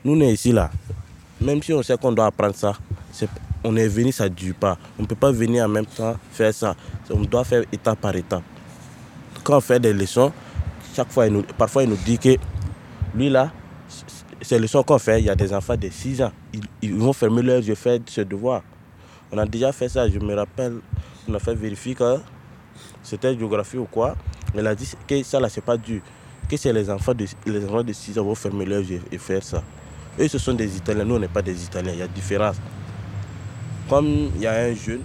Nous, on est ici, là. Même si on sait qu'on doit apprendre ça, on est venu, ça ne dure pas. On ne peut pas venir en même temps faire ça. On doit faire étape par étape. Quand on fait des leçons, chaque fois, nous- parfois, il nous dit que lui, là, c- ces leçons qu'on fait, il y a des enfants de 6 ans. Ils, vont fermer leurs yeux, faire ce devoir. On a déjà fait ça, je me rappelle, on a fait vérifier que c'était géographie ou quoi. Elle a dit que ça, là, c'est pas dur. Que c'est les enfants de, les enfants de 6 ans vont fermer leurs yeux et faire ça. Eux, ce sont des Italiens, nous, on n'est pas des Italiens, il y a différence. Comme il y a un jeune,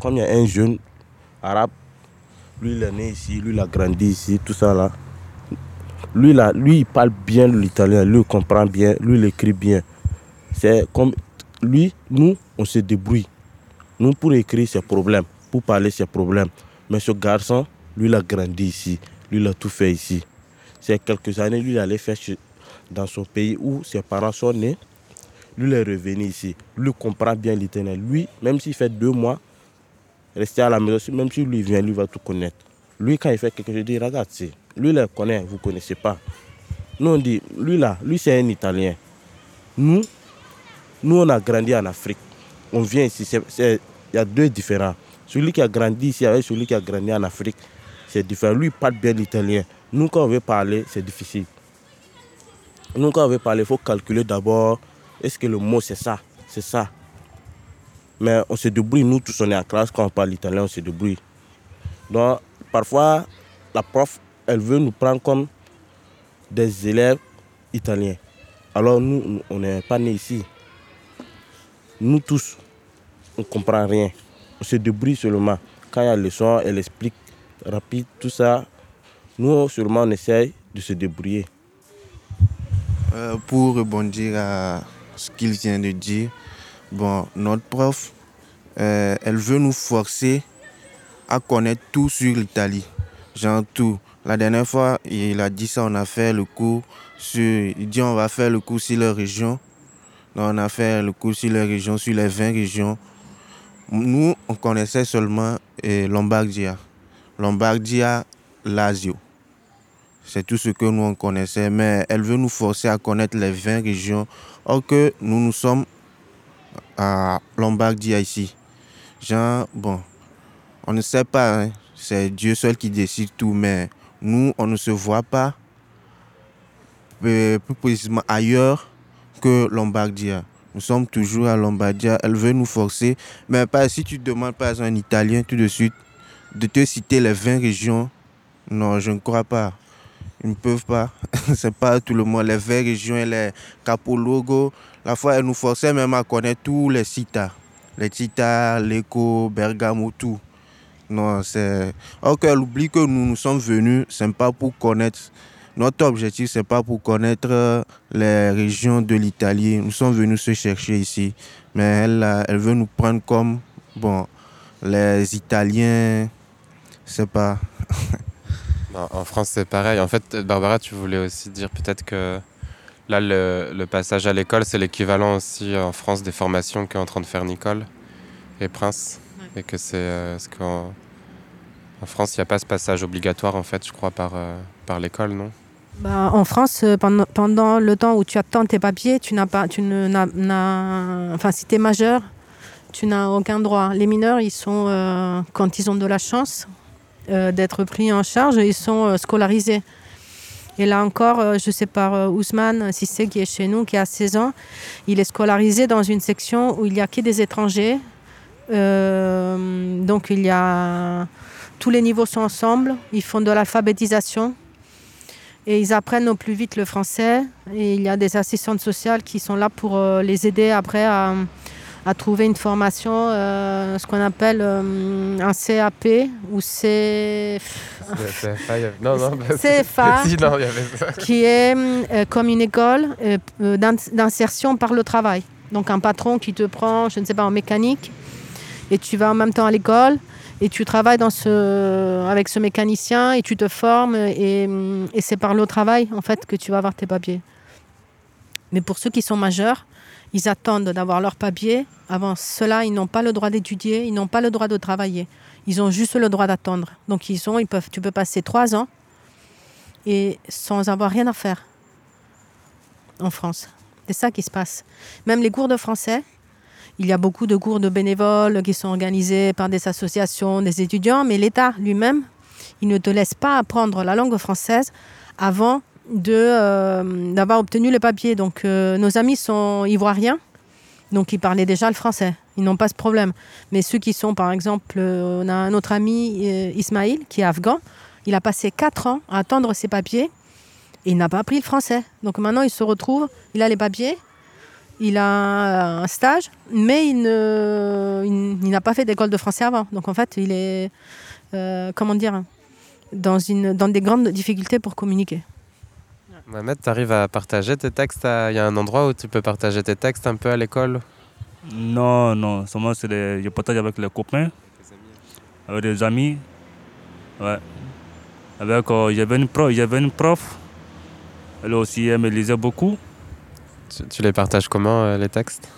comme il y a un jeune arabe, lui, il est né ici, lui, il a grandi ici, tout ça là. Lui, là, lui, il parle bien l'italien, lui, comprend bien, lui, il écrit bien. C'est comme lui, nous, on se débrouille. Nous, pour écrire, c'est problème. Pour parler, c'est problème. Mais ce garçon, lui, il a grandi ici. Lui, il a tout fait ici. C'est quelques années, lui, il allait faire dans son pays où ses parents sont nés. Lui, il est revenu ici. Lui, comprend bien l'italien. Lui, même s'il fait deux mois, rester à la maison, même si lui vient, lui va tout connaître. Lui, quand il fait quelque chose, il dit, regarde, lui, il le connaît, vous ne connaissez pas. Nous, on dit, lui là, lui, c'est un Italien. Nous, nous, on a grandi en Afrique. On vient ici, il y a deux différents. Celui qui a grandi ici avec celui qui a grandi en Afrique, c'est différent. Lui, il parle bien l'italien. Nous, quand on veut parler, c'est difficile. Nous, quand on veut parler, il faut calculer d'abord, est-ce que le mot, c'est ça? C'est ça. Mais on se débrouille, nous tous, on est en classe, quand on parle italien, on se débrouille. Donc, parfois, la prof, elle veut nous prendre comme des élèves italiens. Alors, nous, on n'est pas nés ici. Nous tous, on ne comprend rien. On se débrouille seulement. Quand il y a leçon, elle explique rapide, tout ça. Nous, seulement, on essaye de se débrouiller. Euh, pour rebondir à ce qu'il vient de dire, bon, notre prof, euh, elle veut nous forcer à connaître tout sur l'Italie. Genre tout. La dernière fois, il a dit ça, on a fait le cours sur. Il dit on va faire le cours sur les régions. Donc, on a fait le cours sur les régions, sur les 20 régions. Nous, on connaissait seulement eh, Lombardia. Lombardia, Lazio. C'est tout ce que nous on connaissait, mais elle veut nous forcer à connaître les 20 régions, or que nous nous sommes à Lombardia ici. Genre, bon, on ne sait pas, hein, c'est Dieu seul qui décide tout, mais nous, on ne se voit pas euh, plus précisément ailleurs que Lombardia. Nous sommes toujours à Lombardia. Elle veut nous forcer, mais pas si tu demandes par exemple un Italien tout de suite de te citer les 20 régions. Non, je ne crois pas. Ils ne peuvent pas. C'est pas tout le monde. Les 20 régions les capologos. La fois, elle nous forçait même à connaître tous les citas. Les citas, l'écho, Bergamo, tout. Non, c'est. Or qu'elle oublie que nous nous sommes venus, c'est pas pour connaître. Notre objectif, c'est pas pour connaître euh, les régions de l'Italie. Nous sommes venus se chercher ici. Mais elle, elle veut nous prendre comme, bon, les Italiens, c'est pas. Bah, en France, c'est pareil. En fait, Barbara, tu voulais aussi dire peut-être que là, le, le passage à l'école, c'est l'équivalent aussi en France des formations qu'est en train de faire Nicole et Prince. Et que c'est euh, ce qu'en en France, il n'y a pas ce passage obligatoire, en fait, je crois, par, euh, par l'école, non? Bah, en France, euh, pendant, pendant le temps où tu attends tes papiers, tu n'as pas, tu ne, n'as- n'as- enfin, si tu es majeur, tu n'as aucun droit. Les mineurs, ils sont, euh, quand ils ont de la chance d'être pris en charge, ils sont euh, scolarisés. Et là encore, euh, je sais par euh, Ousmane Sissé qui est chez nous, qui a 16 ans, il est scolarisé dans une section où il n'y a que des étrangers. Euh, donc il y a tous les niveaux sont ensemble, ils font de l'alphabétisation et ils apprennent au plus vite le français. Et il y a des assistantes sociales qui sont là pour euh, les aider après à, à trouver une formation, euh, ce qu'on appelle euh, un CAP ou c'est CFA, il y avait- non, non, bah, CFA, si, non, il y avait ça. qui est euh, comme une école d'in- d'insertion par le travail. Donc un patron qui te prend, je ne sais pas, en mécanique, et tu vas en même temps à l'école, et tu travailles dans ce, avec ce mécanicien, et tu te formes, et, et c'est par le travail, en fait, que tu vas avoir tes papiers. Mais pour ceux qui sont majeurs, ils attendent d'avoir leurs papiers. Avant cela, ils n'ont pas le droit d'étudier, ils n'ont pas le droit de travailler. Ils ont juste le droit d'attendre. Donc ils sont, ils peuvent, tu peux passer trois ans et sans avoir rien à faire en France. C'est ça qui se passe. Même les cours de français, il y a beaucoup de cours de bénévoles qui sont organisés par des associations, des étudiants, mais l'État lui-même, il ne te laisse pas apprendre la langue française avant euh, d'avoir obtenu le papier. Donc euh, nos amis sont ivoiriens, donc ils parlaient déjà le français. Ils n'ont pas ce problème. Mais ceux qui sont, par exemple, euh, on a un autre ami, Ismaïl, qui est afghan, il a passé quatre ans à attendre ses papiers et il n'a pas appris le français. Donc maintenant, il se retrouve, il a les papiers, il a un stage, mais il, n'a pas fait d'école de français avant. Donc en fait, il est, comment dire, dans, dans des grandes difficultés pour communiquer. Mohamed, tu arrives à partager tes textes Il y a un endroit où tu peux partager tes textes un peu à l'école? Non, non, seulement c'est des- je partage avec les copains, avec des amis. Ouais. Avec, euh, j'avais une prof, j'avais une prof, elle aussi, elle me lisait beaucoup. tu, tu les partages comment, euh, les textes?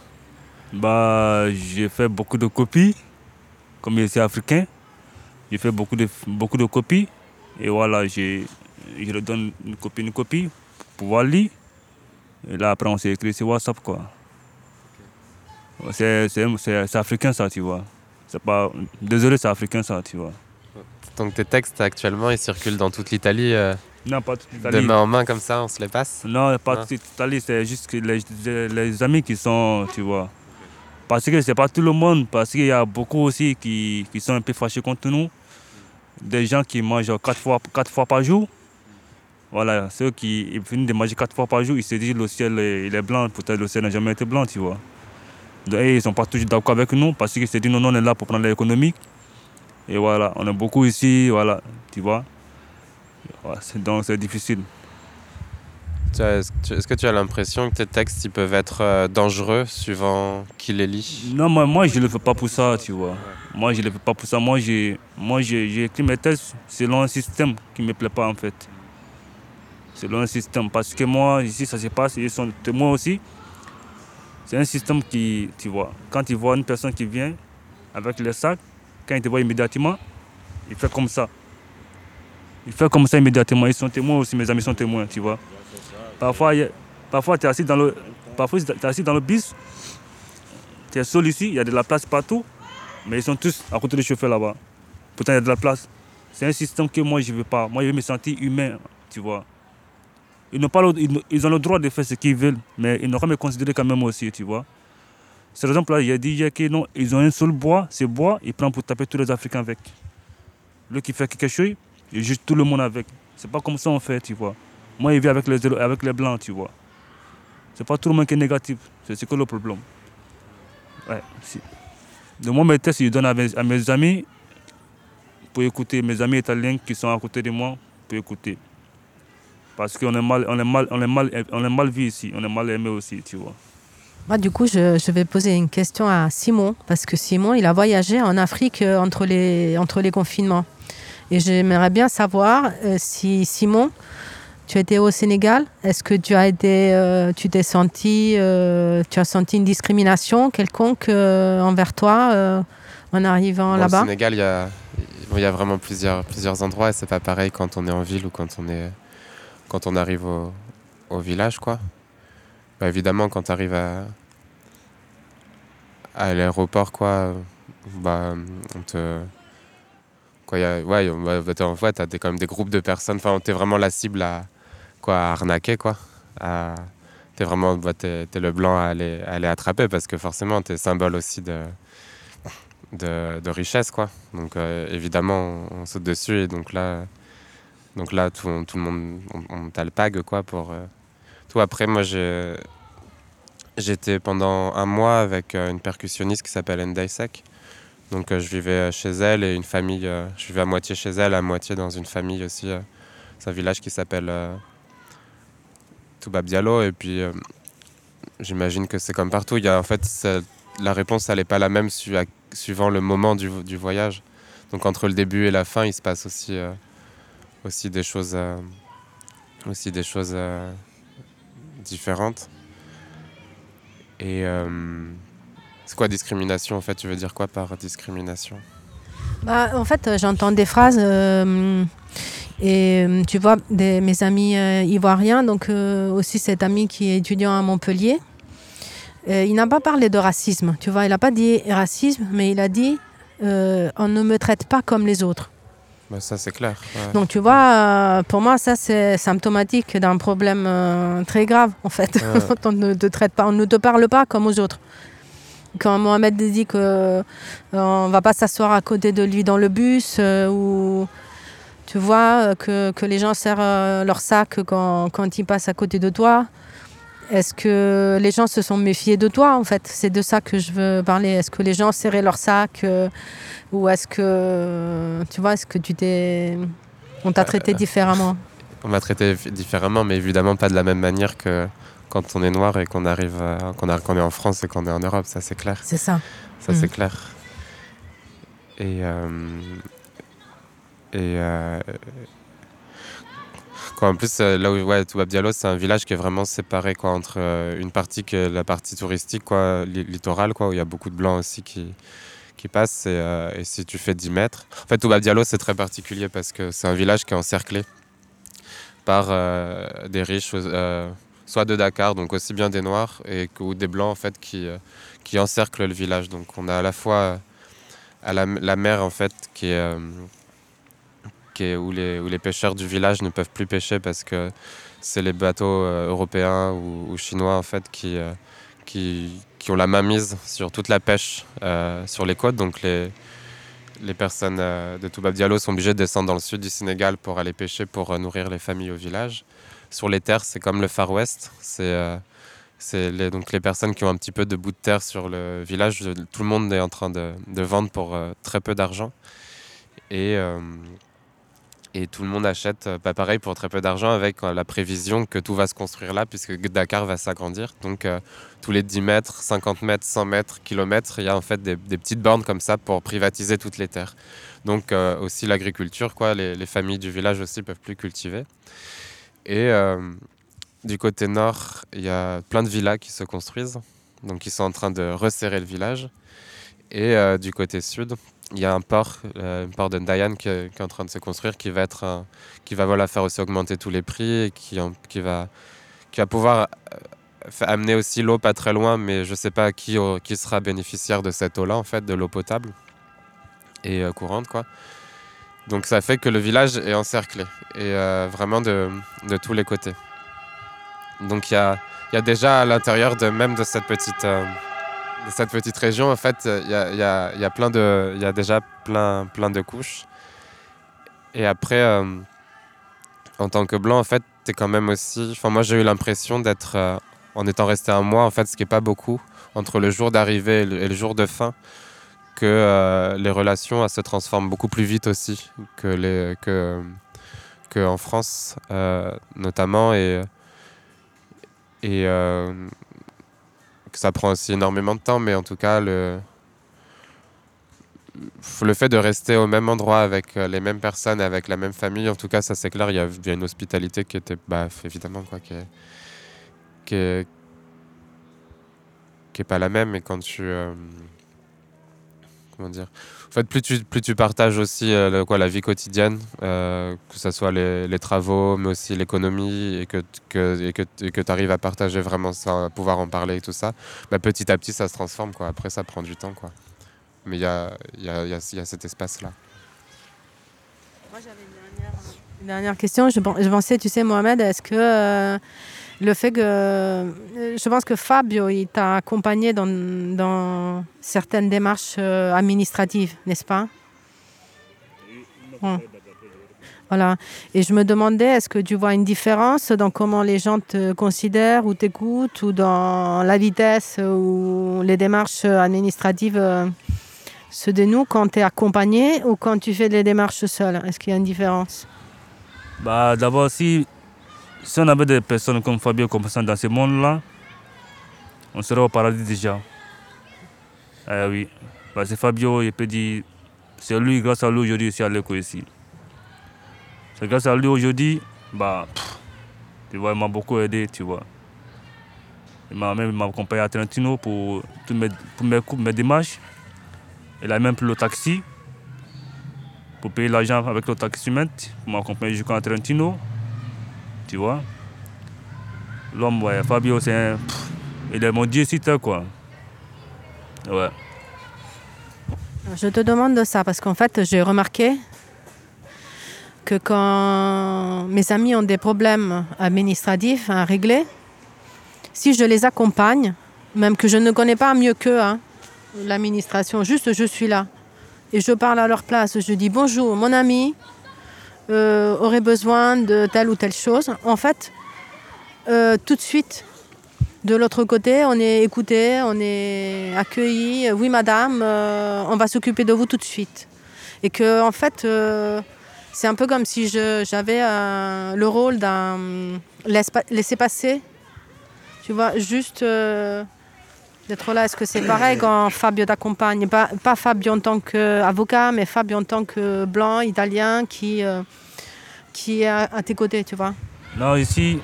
Bah, j'ai fait beaucoup de copies, comme je suis africain. J'ai fait beaucoup de, beaucoup de copies. Et voilà, j'ai- je leur donne une copie, une copie, pour pouvoir lire. Et là, après, on s'est écrit sur WhatsApp, quoi. C'est c'est- c'est- c'est africain, ça, tu vois. C'est pas... Désolé, c'est africain, ça, tu vois. Donc tes textes, actuellement, ils circulent dans toute l'Italie euh, Non, pas toute de l'Italie. main en main, comme ça, on se les passe? Non, pas Ah. toute l'Italie, c'est juste les- les amis qui sont, tu vois. Parce que c'est pas tout le monde, parce qu'il y a beaucoup aussi qui, qui sont un peu fâchés contre nous. Des gens qui mangent quatre fois, quatre fois par jour. Voilà, ceux qui ils finissent de manger quatre fois par jour, ils se disent le ciel est, il est blanc, peut-être le ciel n'a jamais été blanc, tu vois. Et ils ne sont pas toujours d'accord avec nous parce qu'ils se disent non, non, on est là pour prendre l'économie. Et voilà, on est beaucoup ici, voilà, tu vois. Voilà, donc c'est difficile. Est-ce que tu- as l'impression que tes textes, ils peuvent être euh, dangereux suivant qui les lit? Non, moi, moi je ne le fais pas pour ça, tu vois. Moi, je ne le fais pas pour ça. Moi, j'ai, moi, j'ai, j'ai écrit mes textes selon un système qui ne me plaît pas, en fait. Selon un système. Parce que moi, ici, ça se passe, ils sont témoins aussi. C'est un système qui, tu vois, quand ils voient une personne qui vient avec le sac, quand ils te voient immédiatement, il fait comme ça. Il fait comme ça immédiatement. Ils sont témoins aussi, mes amis sont témoins, tu vois. Parfois, parfois tu es assis dans le, parfois, tu es assis dans le bus, tu es seul ici, il y a de la place partout, mais ils sont tous à côté du chauffeur là-bas. Pourtant, il y a de la place. C'est un système que moi, je ne veux pas. Moi, je veux me sentir humain, tu vois. Ils, n'ont ont le droit de faire ce qu'ils veulent, mais ils pas me considérer quand même aussi, tu vois. C'est exemple là, j'ai dit hier que non, ils ont un seul bois, ce bois, ils prennent pour taper tous les Africains avec. Lui qui fait quelque chose, il juge tout le monde avec. C'est pas comme ça on fait, tu vois. Moi, il vit avec les, avec les blancs, tu vois. C'est pas tout le monde qui est négatif, c'est c'est que le problème. Ouais, moi, mes tests, je donne à mes amis pour écouter, mes amis italiens qui sont à côté de moi pour écouter. Parce qu'on est mal, on est mal, on est mal, on est mal vu ici, on est mal aimé aussi, tu vois. Moi, du coup, je, je vais poser une question à Simon, parce que Simon, il a voyagé en Afrique euh, entre les, entre les confinements. Et j'aimerais bien savoir euh, si, Simon, tu étais au Sénégal, est-ce que tu as été, euh, tu t'es senti, euh, tu as senti une discrimination quelconque euh, envers toi euh, en arrivant Bon, là-bas? Au Sénégal, il y a, bon, il y a vraiment plusieurs, plusieurs endroits et c'est pas pareil quand on est en ville ou quand on, est, quand on arrive au, village, quoi. Bah, évidemment, quand tu arrives à, l'aéroport, quoi, bah, on te. Quoi, y a, ouais, bah, en fait, t'as quand même des groupes de personnes. Enfin, t'es vraiment la cible à, quoi, arnaquer, quoi. À- T'es vraiment bah, t'es le blanc à aller, à aller attraper parce que forcément, t'es symbole aussi de, de, de richesse, quoi. Donc, euh, évidemment, on, on saute dessus et donc là, donc là tout, tout le monde, on, on t'alpague, quoi, pour euh, tout. Après, moi, j'étais pendant un mois avec euh, une percussionniste qui s'appelle Ndaisek. Donc je vivais chez elle et une famille, je vivais à moitié chez elle, à moitié dans une famille aussi. c'est un village qui s'appelle Toubab Diallo et puis j'imagine que c'est comme partout. Il y a, en fait, la réponse, elle n'est pas la même suivant le moment du, du, voyage. Donc entre le début et la fin, il se passe aussi, aussi des choses, aussi des choses différentes. Et euh, c'est quoi discrimination en fait? Tu veux dire quoi par discrimination? Bah, En fait, j'entends des phrases euh, et tu vois mes amis euh, ivoiriens, donc aussi cet ami qui est étudiant à Montpellier. il n'a pas parlé de racisme, tu vois, il n'a pas dit racisme, mais il a dit on ne me traite pas comme les autres. Ça, c'est clair. Donc, tu vois, euh, pour moi, ça, c'est symptomatique d'un problème euh, très grave, en fait. on ne te traite pas, on ne te parle pas comme aux autres. Quand Mohamed dit qu'on euh, ne va pas s'asseoir à côté de lui dans le bus, ou tu vois, que, que, les gens serrent leur sac quand, quand ils passent à côté de toi. Est-ce que les gens se sont méfiés de toi, en fait? C'est de ça que je veux parler. Est-ce que les gens serraient leur sac ou est-ce que, tu vois, est-ce que tu t'es. On t'a traité euh, différemment? On m'a traité différemment, mais évidemment pas de la même manière que quand on est noir et qu'on arrive, qu'on est en France et qu'on est en Europe, ça c'est clair. C'est ça. Ça c'est mm. clair. Et. Euh, et. Euh, en plus, là où ouais, Toubab Diallo, c'est un village qui est vraiment séparé quoi, entre une partie qui la partie touristique, quoi, littorale, quoi, où il y a beaucoup de blancs aussi qui, qui passe euh, et, si tu fais 10 mètres. En fait, Toubab Diallo, c'est très particulier parce que c'est un village qui est encerclé par euh, des riches, euh, soit de Dakar, donc aussi bien des Noirs, et, ou des Blancs, en fait, qui, qui encerclent le village. Donc on a à la fois à la, mer, en fait, qui est, où, les, pêcheurs du village ne peuvent plus pêcher parce que c'est les bateaux européens ou, chinois, en fait, qui qui, ont la main mise sur toute la pêche euh, sur les côtes. Donc les, les personnes euh, de Toubab Diallo sont obligées de descendre dans le sud du Sénégal pour aller pêcher, pour euh, nourrir les familles au village. Sur les terres, c'est comme le Far West. C'est les, les personnes qui ont un petit peu de bout de terre sur le village. Tout le monde est en train de, de vendre pour très peu d'argent. Et et tout le monde achète, pas bah, pareil, pour très peu d'argent, avec euh, la prévision que tout va se construire là, puisque Dakar va s'agrandir. Donc, euh, tous les 10 mètres, 50 mètres, 100 mètres, kilomètres, il y a en fait des, petites bornes comme ça pour privatiser toutes les terres. Donc, euh, aussi l'agriculture, quoi. Les, familles du village aussi peuvent plus cultiver. Et du côté nord, il y a plein de villas qui se construisent. Donc, ils sont en train de resserrer le village. Et du côté sud, il y a un port, euh, un port de Ndayan qui, est en train de se construire, qui va être, qui va voilà faire aussi augmenter tous les prix et qui, va, pouvoir euh, amener aussi l'eau pas très loin, mais je ne sais pas qui, qui sera bénéficiaire de cette eau-là en fait, de l'eau potable et euh, courante quoi. Donc ça fait que le village est encerclé et vraiment de, de, tous les côtés. Donc il y a, y a, déjà à l'intérieur de même de cette petite cette petite région, en fait, il y a, déjà plein, de couches. Et après, euh, en tant que blanc, en fait, es quand même aussi. Enfin, moi, j'ai eu l'impression d'être, euh, en étant resté un mois, en fait, ce qui n'est pas beaucoup, entre le jour d'arrivée et, le jour de fin, que euh, les relations se transforment beaucoup plus vite aussi que, en France, notamment. Et ça prend aussi énormément de temps, mais en tout cas, le, le fait de rester au même endroit avec euh, les mêmes personnes, avec la même famille, en tout cas, ça c'est clair, il y a une hospitalité qui était, bah, évidemment, quoi, qui est, qui est, qui pas la même. Et quand tu. Euh, comment dire en fait, plus tu, plus tu partages aussi euh, quoi, la vie quotidienne, euh, que ce soit les, les, travaux, mais aussi l'économie, et que, que, et que, que tu arrives à partager vraiment ça, à pouvoir en parler et tout ça, bah, petit à petit, ça se transforme. Quoi. Après, ça prend du temps. Quoi. Mais il y a, y, a, y, y a, cet espace-là. Moi, j'avais une dernière, question. Je, je, pensais, tu sais, Mohamed, est-ce que... Le fait que euh, je pense que Fabio il t'a accompagné dans, certaines démarches euh, administratives, n'est-ce pas? Voilà. Et je me demandais, est-ce que tu vois une différence dans comment les gens te considèrent ou t'écoutent ou dans la vitesse ou les démarches administratives euh, de nous quand tu es accompagné ou quand tu fais des démarches seul? Est-ce qu'il y a une différence? Bah, d'abord, si, si on avait des personnes comme Fabio comme ça dans ce monde-là, on serait au paradis déjà. Eh oui. Bah, c'est Fabio, il peut dire, c'est lui, grâce à lui aujourd'hui, je suis à l'école ici. C'est grâce à lui aujourd'hui, bah, tu vois, il m'a beaucoup aidé, tu vois. Il m'a même accompagné à Trentino pour, toutes mes, pour mes, mes démarches. Il a même pris le taxi pour payer l'argent avec le taximètre, pour m'accompagner jusqu'à Trentino. Tu vois. L'homme, Fabio, c'est un. Il est mon quoi. Ouais. Je te demande de ça parce qu'en fait, j'ai remarqué que quand mes amis ont des problèmes administratifs à régler, si je les accompagne, même que je ne connais pas mieux qu'eux, hein, l'administration, juste je suis là et je parle à leur place, je dis bonjour, mon ami euh, aurait besoin de telle ou telle chose. En fait, euh, tout de suite, de l'autre côté, on est écouté, on est accueilli. Oui, madame, euh, on va s'occuper de vous tout de suite. Et que, en fait, c'est un peu comme si j'avais le rôle d'un laisse- laisser-passer. Tu vois, juste là. Est-ce que c'est pareil quand Fabio t'accompagne? Pas, Fabio en tant qu'avocat, mais Fabio en tant que blanc, italien, qui, euh, qui est à, tes côtés, tu vois? Non, ici,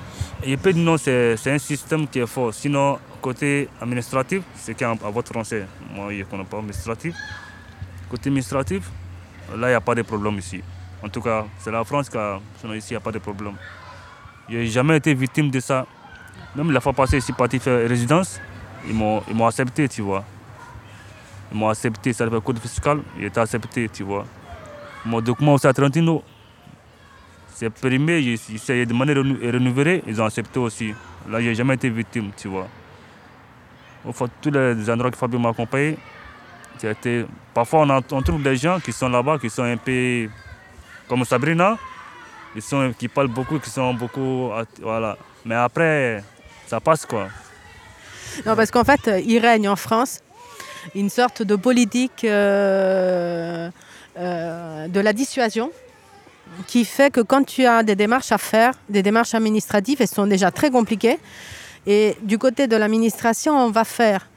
il peut dire non, c'est un système qui est fort. Sinon, côté administratif, c'est qu'à votre français. Moi, je ne connais pas administratif. Côté administratif, là, il n'y a pas de problème ici. En tout cas, c'est la France qui a. Sinon, ici, il n'y a pas de problème. Je n'ai jamais été victime de ça. Même la fois passée, ici, parti faire résidence, ils m'ont ils m'ont accepté, tu vois. Ils m'ont accepté, ça le code fiscal, il était accepté, tu vois. Mon document aussi à Trentino, c'est périmé, j'ai j'ai essayé de manière renou- renouvelée, ils ont accepté aussi. Là, j'ai jamais été victime, tu vois. Fond, tous les endroits que Fabio m'a accompagné, parfois on, trouve des gens qui sont là-bas, qui sont un peu comme Sabrina, qui parlent beaucoup, qui sont beaucoup. Voilà. Mais après, ça passe quoi. Non, parce qu'en fait, euh, il règne en France une sorte de politique euh, euh, de la dissuasion qui fait que quand tu as des démarches à faire, des démarches administratives, elles sont déjà très compliquées. Et du côté de l'administration, on va faire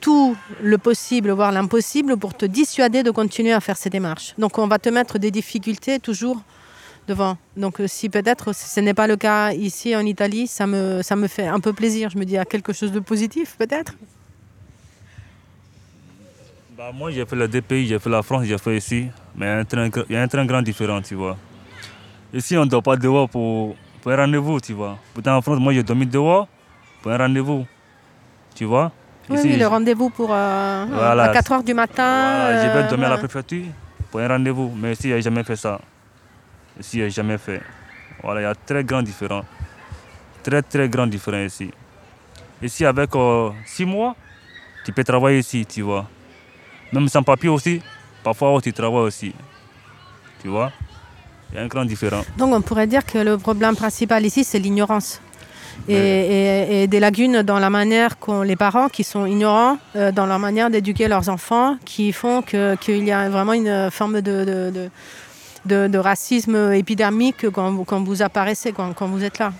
tout le possible, voire l'impossible, pour te dissuader de continuer à faire ces démarches. Donc on va te mettre des difficultés toujours devant. Donc euh, si peut-être ce n'est pas le cas ici en Italie, ça me, ça me fait un peu plaisir. Je me dis, il y a quelque chose de positif peut-être? Bah, moi, j'ai fait les deux pays, j'ai fait la France, j'ai fait ici. Mais il y a un très grand différent, tu vois. Ici, on ne dort pas dehors pour, pour un rendez-vous, tu vois. Pourtant, en France, moi, j'ai dormi dehors pour un rendez-vous, tu vois. Oui, Ici, oui, le rendez-vous pour euh, Voilà. à 4 heures du matin. Voilà, je vais euh, dormir à la préfecture pour un rendez-vous. Mais ici, je n'ai jamais fait ça. Ici, je n'ai jamais fait. Voilà, il y a très grand différent. Très, très grand différent ici. Ici, avec euh, six mois, tu peux travailler ici, tu vois. Même sans papier aussi, parfois tu travailles aussi. Tu vois Il y a un grand différent. Donc on pourrait dire que le problème principal ici, c'est l'ignorance. Et, et- et des lacunes dans la manière qu'ont les parents qui sont ignorants euh, dans leur manière d'éduquer leurs enfants, qui font que- qu'il y a vraiment une forme de, de, de- de- de racisme épidermique quand, vous- quand vous apparaissez, quand, quand vous êtes là.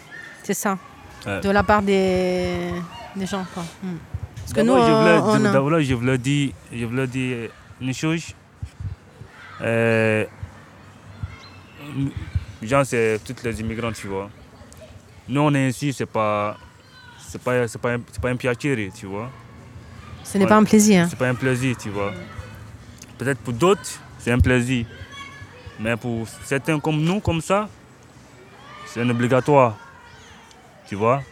C'est ça, Ouais. de la part des, des gens. quoi. Mm. Parce que nous, D'abord, je voulais, on- on a- d'abord, je voulais dire, je voulais dire une chose. Euh, gens, c'est toutes les immigrants, tu vois. Nous, on est ici, c'est pas, c'est pas, c'est pas, un- c'est pas un piacere, tu vois. ce n'est pas un plaisir. C'est pas un plaisir, tu vois. Peut-être pour d'autres, c'est un plaisir. Mais pour certains comme nous, comme ça, c'est un obligatoire. Tu vois?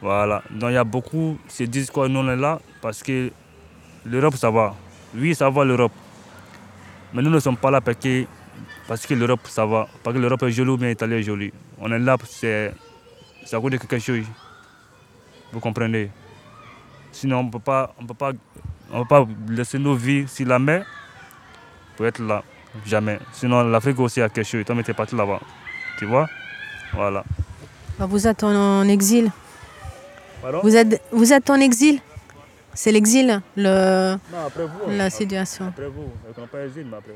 Voilà. Donc il y a beaucoup qui se disent quoi, nous on est là parce que l'Europe, ça va. Oui, ça va l'Europe. Mais nous ne sommes pas là parce que, parce que l'Europe, ça va. Parce que l'Europe est jolie ou bien l'Italie est jolie. On est là, c'est cause de quelque chose. Vous comprenez? Sinon, on ne peut pas laisser nos vies sur la mer pour être là. Jamais. Sinon, l'Afrique aussi a quelque chose. Toi, mais t'es parti là-bas. Tu vois? Voilà. Bah, Vous êtes en, exil. Pardon? Vous êtes, vous êtes en exil C'est l'exil, le... Non, après vous. la situation. Après vous, pas l'exil, mais après.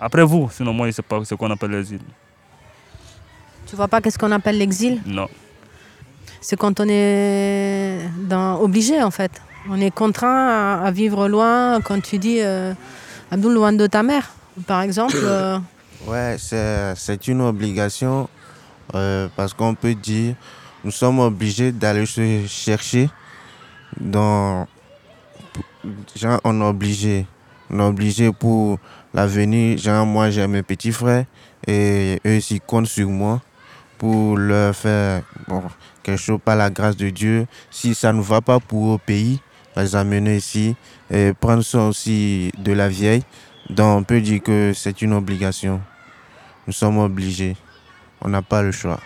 Après vous, sinon moi je ne sais pas ce qu'on appelle l'exil. Tu vois pas qu'est-ce qu'on appelle l'exil? Non. C'est quand on est dans... obligé en fait. On est contraint à, à vivre loin, quand tu dis euh, Abdul, loin de ta mère, par exemple. euh, Ouais, c'est une obligation euh, parce qu'on peut dire nous sommes obligés d'aller chercher dans. On est obligé. On est obligé pour l'avenir. Genre, moi, j'ai mes petits frères et eux aussi comptent sur moi pour leur faire bon, quelque chose par la grâce de Dieu. Si ça ne va pas pour au pays, les amener ici et prendre soin aussi de la vieille. Donc, on peut dire que c'est une obligation. Nous sommes obligés. On n'a pas le choix.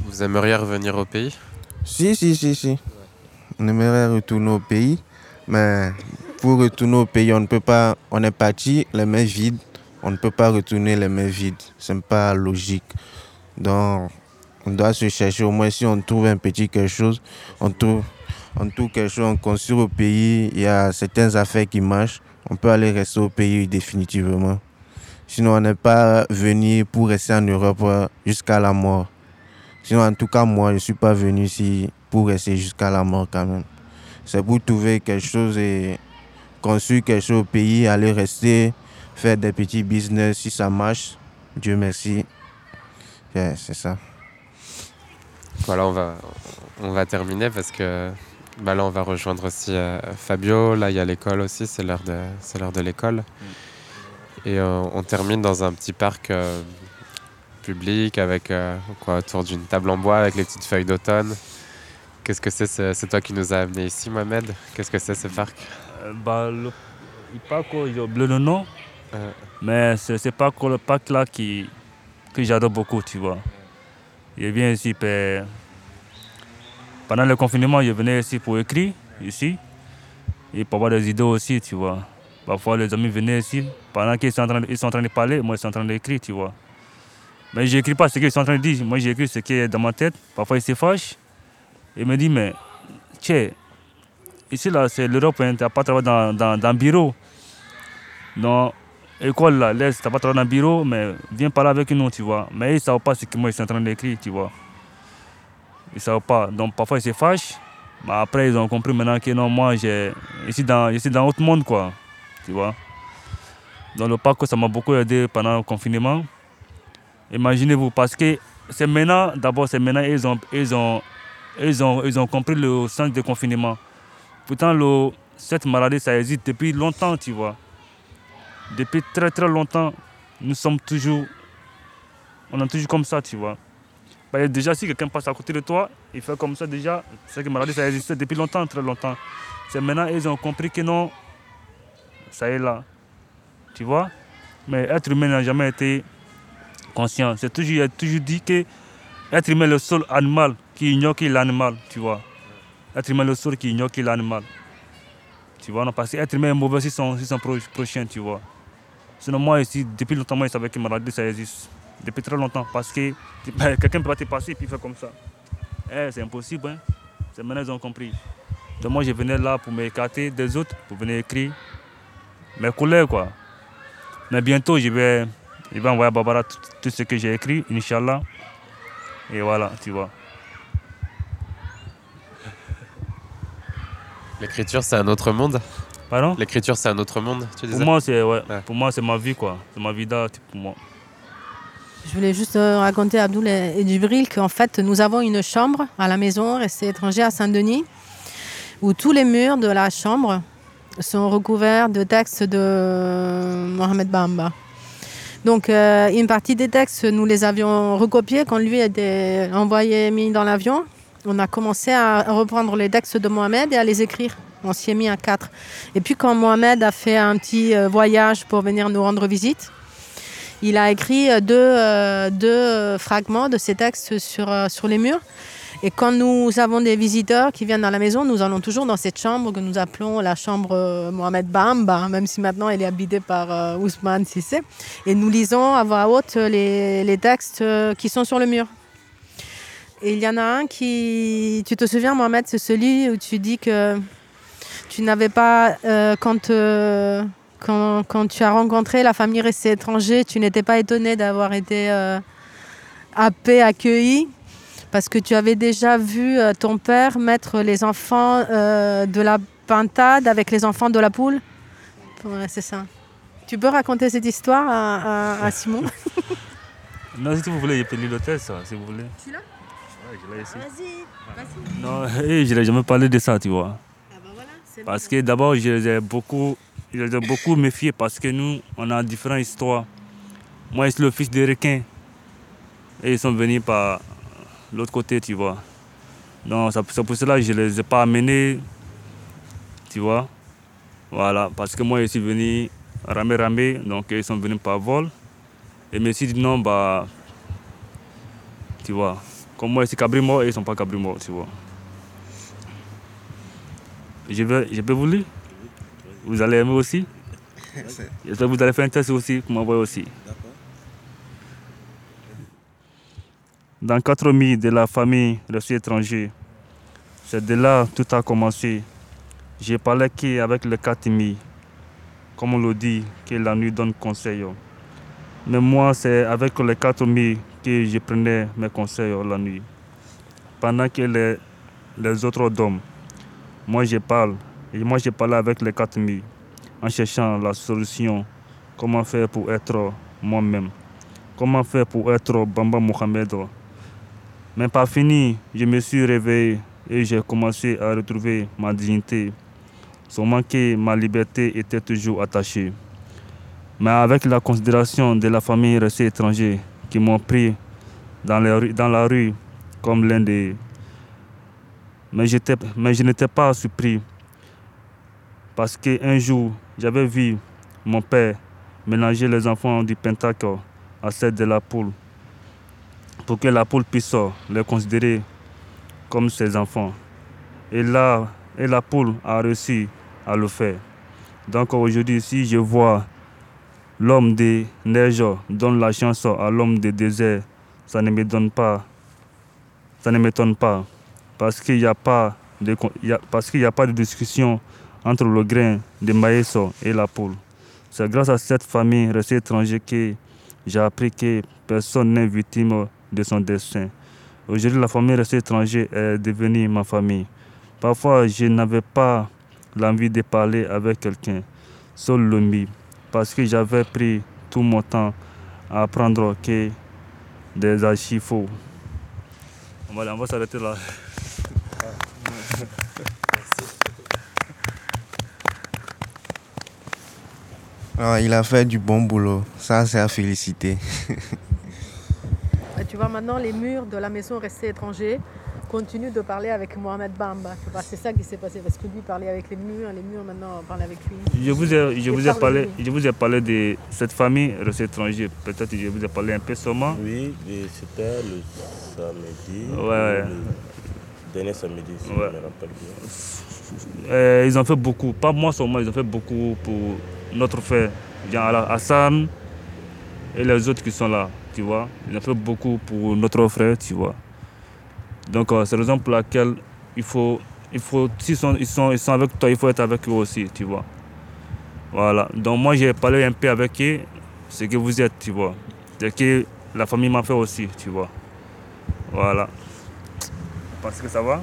Vous aimeriez revenir au pays? Si, si, si, si. On aimerait retourner au pays, mais pour retourner au pays, on ne peut pas. On est parti les mains vides. On ne peut pas retourner les mains vides. C'est pas logique. Donc, on doit se chercher. Au moins, si on trouve un petit quelque chose, on trouve, on trouve quelque chose, on construit au pays. Il y a certaines affaires qui marchent. On peut aller rester au pays définitivement. Sinon, on n'est pas venu pour rester en Europe euh, jusqu'à la mort. Sinon, en tout cas, moi, je ne suis pas venu ici pour rester jusqu'à la mort quand même. C'est pour trouver quelque chose et construire quelque chose au pays, aller rester, faire des petits business si ça marche. Dieu merci. C'est ça. Voilà, on va, on va terminer parce que bah là, on va rejoindre aussi euh, Fabio. Là, il y a l'école aussi, c'est l'heure de, c'est l'heure de l'école. Et euh, on termine dans un petit parc euh, public avec euh, quoi, autour d'une table en bois avec les petites feuilles d'automne. Qu'est-ce que c'est ce- C'est toi qui nous as amenés ici, Mohamed? Qu'est-ce que c'est ce parc? Bah, le, le parc, j'ai oublié le nom, mais c'est ce parc, le parc là qui, que j'adore beaucoup, tu vois. Je viens ici pour- pendant le confinement, je venais ici pour écrire, ici, et pour avoir des idées aussi, tu vois. Parfois, les amis venaient ici, pendant qu'ils sont, en train de- ils sont en train de parler, moi, je suis en train d'écrire, tu vois. Mais je n'écris pas ce qu'ils sont en train de dire, moi, j'écris ce qui est dans ma tête. Parfois, ils se fâchent, et me disent, mais, tiens, ici, là, c'est l'Europe, hein, tu n'as pas travaillé dans, dans, dans bureau. Dans l'école, là, laisse, tu n'as pas travaillé dans un bureau, mais viens parler avec nous, tu vois. Mais ils ne savent pas ce que moi, je suis en train d'écrire, tu vois. Ils ne savent pas. Donc, parfois, ils se fâchent. Mais après, ils ont compris maintenant que non, moi, je suis dans, je dans autre monde, quoi. Tu vois? Dans le parc, ça m'a beaucoup aidé pendant le confinement. Imaginez-vous, parce que c'est maintenant, d'abord, c'est maintenant, ils ont, ils, ont, ils, ont, ils ont compris le sens du confinement. Pourtant, le, cette maladie, ça existe depuis longtemps, tu vois. Depuis très très longtemps, nous sommes toujours. On est toujours comme ça, tu vois. Bah, déjà, si quelqu'un passe à côté de toi, il fait comme ça déjà, c'est que la maladie, ça existe depuis longtemps, très longtemps. C'est maintenant, ils ont compris que non, ça est là. Tu vois? Mais être humain n'a jamais été conscient. C'est toujours, il a toujours dit que être humain est le seul animal qui ignore l'animal, tu vois. Être humain est le seul qui ignore l'animal. Tu vois, non, parce que être humain est mauvais si son, son pro- prochain, tu vois. Sinon, moi, ici, depuis longtemps, moi, je savais que la maladie, ça existe. Depuis très longtemps. Parce que ben, quelqu'un peut pas te passer et puis faire comme ça. Eh, c'est impossible, hein. C'est maintenant ils ont compris. Donc, moi, je venais là pour m'écarter des autres, pour venir écrire mes collègues, quoi. Mais bientôt, je vais, je vais envoyer à Barbara tout, tout ce que j'ai écrit, Inch'Allah. Et voilà, tu vois. L'écriture, c'est un autre monde? Pardon? L'écriture, c'est un autre monde, tu disais? Pour moi, c'est ouais, Ouais. pour moi, c'est ma vie, quoi. C'est ma vie d'art pour moi. Je voulais juste euh, raconter à Abdoul et Djibril qu'en fait, nous avons une chambre à la maison, restée étranger à Saint-Denis, où tous les murs de la chambre sont recouverts de textes de Mohamed Bamba. Donc, euh, une partie des textes, nous les avions recopiés quand lui était envoyé, mis dans l'avion. On a commencé à reprendre les textes de Mohamed et à les écrire. On s'y est mis à quatre. Et puis, quand Mohamed a fait un petit euh, voyage pour venir nous rendre visite, il a écrit euh, deux, euh, deux euh, fragments de ces textes sur, sur les murs. Et quand nous avons des visiteurs qui viennent dans la maison, nous allons toujours dans cette chambre que nous appelons la chambre Mohamed Bamba, même si maintenant elle est habitée par Ousmane Sissé. Et nous lisons à voix haute les, les textes qui sont sur le mur. Et il y en a un qui, tu te souviens Mohamed, c'est celui où tu dis que tu n'avais pas, quand, quand, quand tu as rencontré la famille restée étranger, tu n'étais pas étonné d'avoir été euh, happé, accueilli parce que tu avais déjà vu euh, ton père mettre les enfants euh, de la pintade avec les enfants de la poule? Ouais, c'est ça. Tu peux raconter cette histoire à, à- à Simon? Non, si vous voulez, lire l'hôtel, ça, si vous voulez. Tu l'as? Ouais, je l'ai ici. Vas-y, vas-y. Non, je n'ai jamais parlé de ça, tu vois. Ah bah voilà, Parce que d'abord, je les ai beaucoup, je ai beaucoup méfiés parce que nous, on a différentes histoires. Moi, je suis le fils des requins. Et ils sont venus par l'autre côté, tu vois. Donc, c'est pour cela que je ne les ai pas amenés, tu vois. Voilà, parce que moi, je suis venu ramer, ramer, donc ils sont venus par vol. Et me suis dit non, bah, tu vois. Comme moi, je suis cabrimo, et ils ne sont pas cabrimo, tu vois. Je, vais, je peux vous lire? Vous allez aimer aussi J'espère que vous allez faire un test aussi pour m'envoyer aussi. Dans quatre milles de la famille reçue étranger, c'est de là que tout a commencé. J'ai parlé qu'avec les quatre milles, comme on le dit, que la nuit donne conseil. Mais moi, c'est avec les quatre milles que je prenais mes conseils la nuit. Pendant que les, les autres dorment, moi je parle. Et moi je parle avec les quatre milles en cherchant la solution. Comment faire pour être moi-même Comment faire pour être Bamba Mohamed Mais pas fini, je me suis réveillé et j'ai commencé à retrouver ma dignité. Seulement que ma liberté était toujours attachée. Mais avec la considération de la famille restée étrangère qui m'ont pris dans, la rue comme l'un des... Mais je n'étais pas surpris parce qu'un jour, j'avais vu mon père mélanger les enfants du pentacle à celle de la poule pour que la poule puisse les considérer comme ses enfants. Et là, et la poule a réussi à le faire. Donc aujourd'hui, si je vois l'homme des neiges donne la chance à l'homme des déserts, ça ne me donne pas, ça ne m'étonne pas, parce a- parce qu'il n'y a pas de discussion entre le grain de maïs et la poule. C'est grâce à cette famille restée étrangère que j'ai appris que personne n'est victime de son destin. Aujourd'hui, la famille restée étrangère est devenue ma famille. Parfois, je n'avais pas l'envie de parler avec quelqu'un, seul le parce que j'avais pris tout mon temps à apprendre que des archives faux. On va s'arrêter là. Ah, il a fait du bon boulot. Ça, c'est à féliciter. Et tu vois, maintenant, les murs de la maison restée étranger continuent de parler avec Mohamed Bamba. C'est ça qui s'est passé parce que lui parlait avec les murs, les murs maintenant parlent avec lui. Je vous ai, je vous ai parle parlé, je vous ai parlé de cette famille restée étrangère. Peut-être que je vous ai parlé un peu seulement. Oui, c'était le samedi. Ouais. Le dernier samedi, si Ouais. je me rappelle bien. Euh, ils ont fait beaucoup, pas moi seulement, ils ont fait beaucoup pour notre frère, genre Hassan et les autres qui sont là, tu vois. Ils ont fait beaucoup pour notre frère, tu vois. Donc euh, c'est la raison pour laquelle il faut, il faut s'ils sont, ils sont, ils avec toi, il faut être avec eux aussi, tu vois. Voilà. Donc moi j'ai parlé un peu avec eux, ce que vous êtes, tu vois. Ce que la famille m'a fait aussi, tu vois. Voilà. Parce que ça va?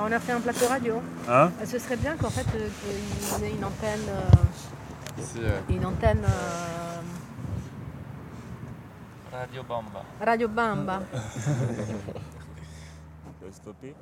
On a fait un plateau radio. Hein Euh, Ce serait bien qu'en fait, euh, qu'il y ait une antenne. euh, Ici, euh, une antenne. euh, Radio Bamba. Radio Bamba. Je vais stopper.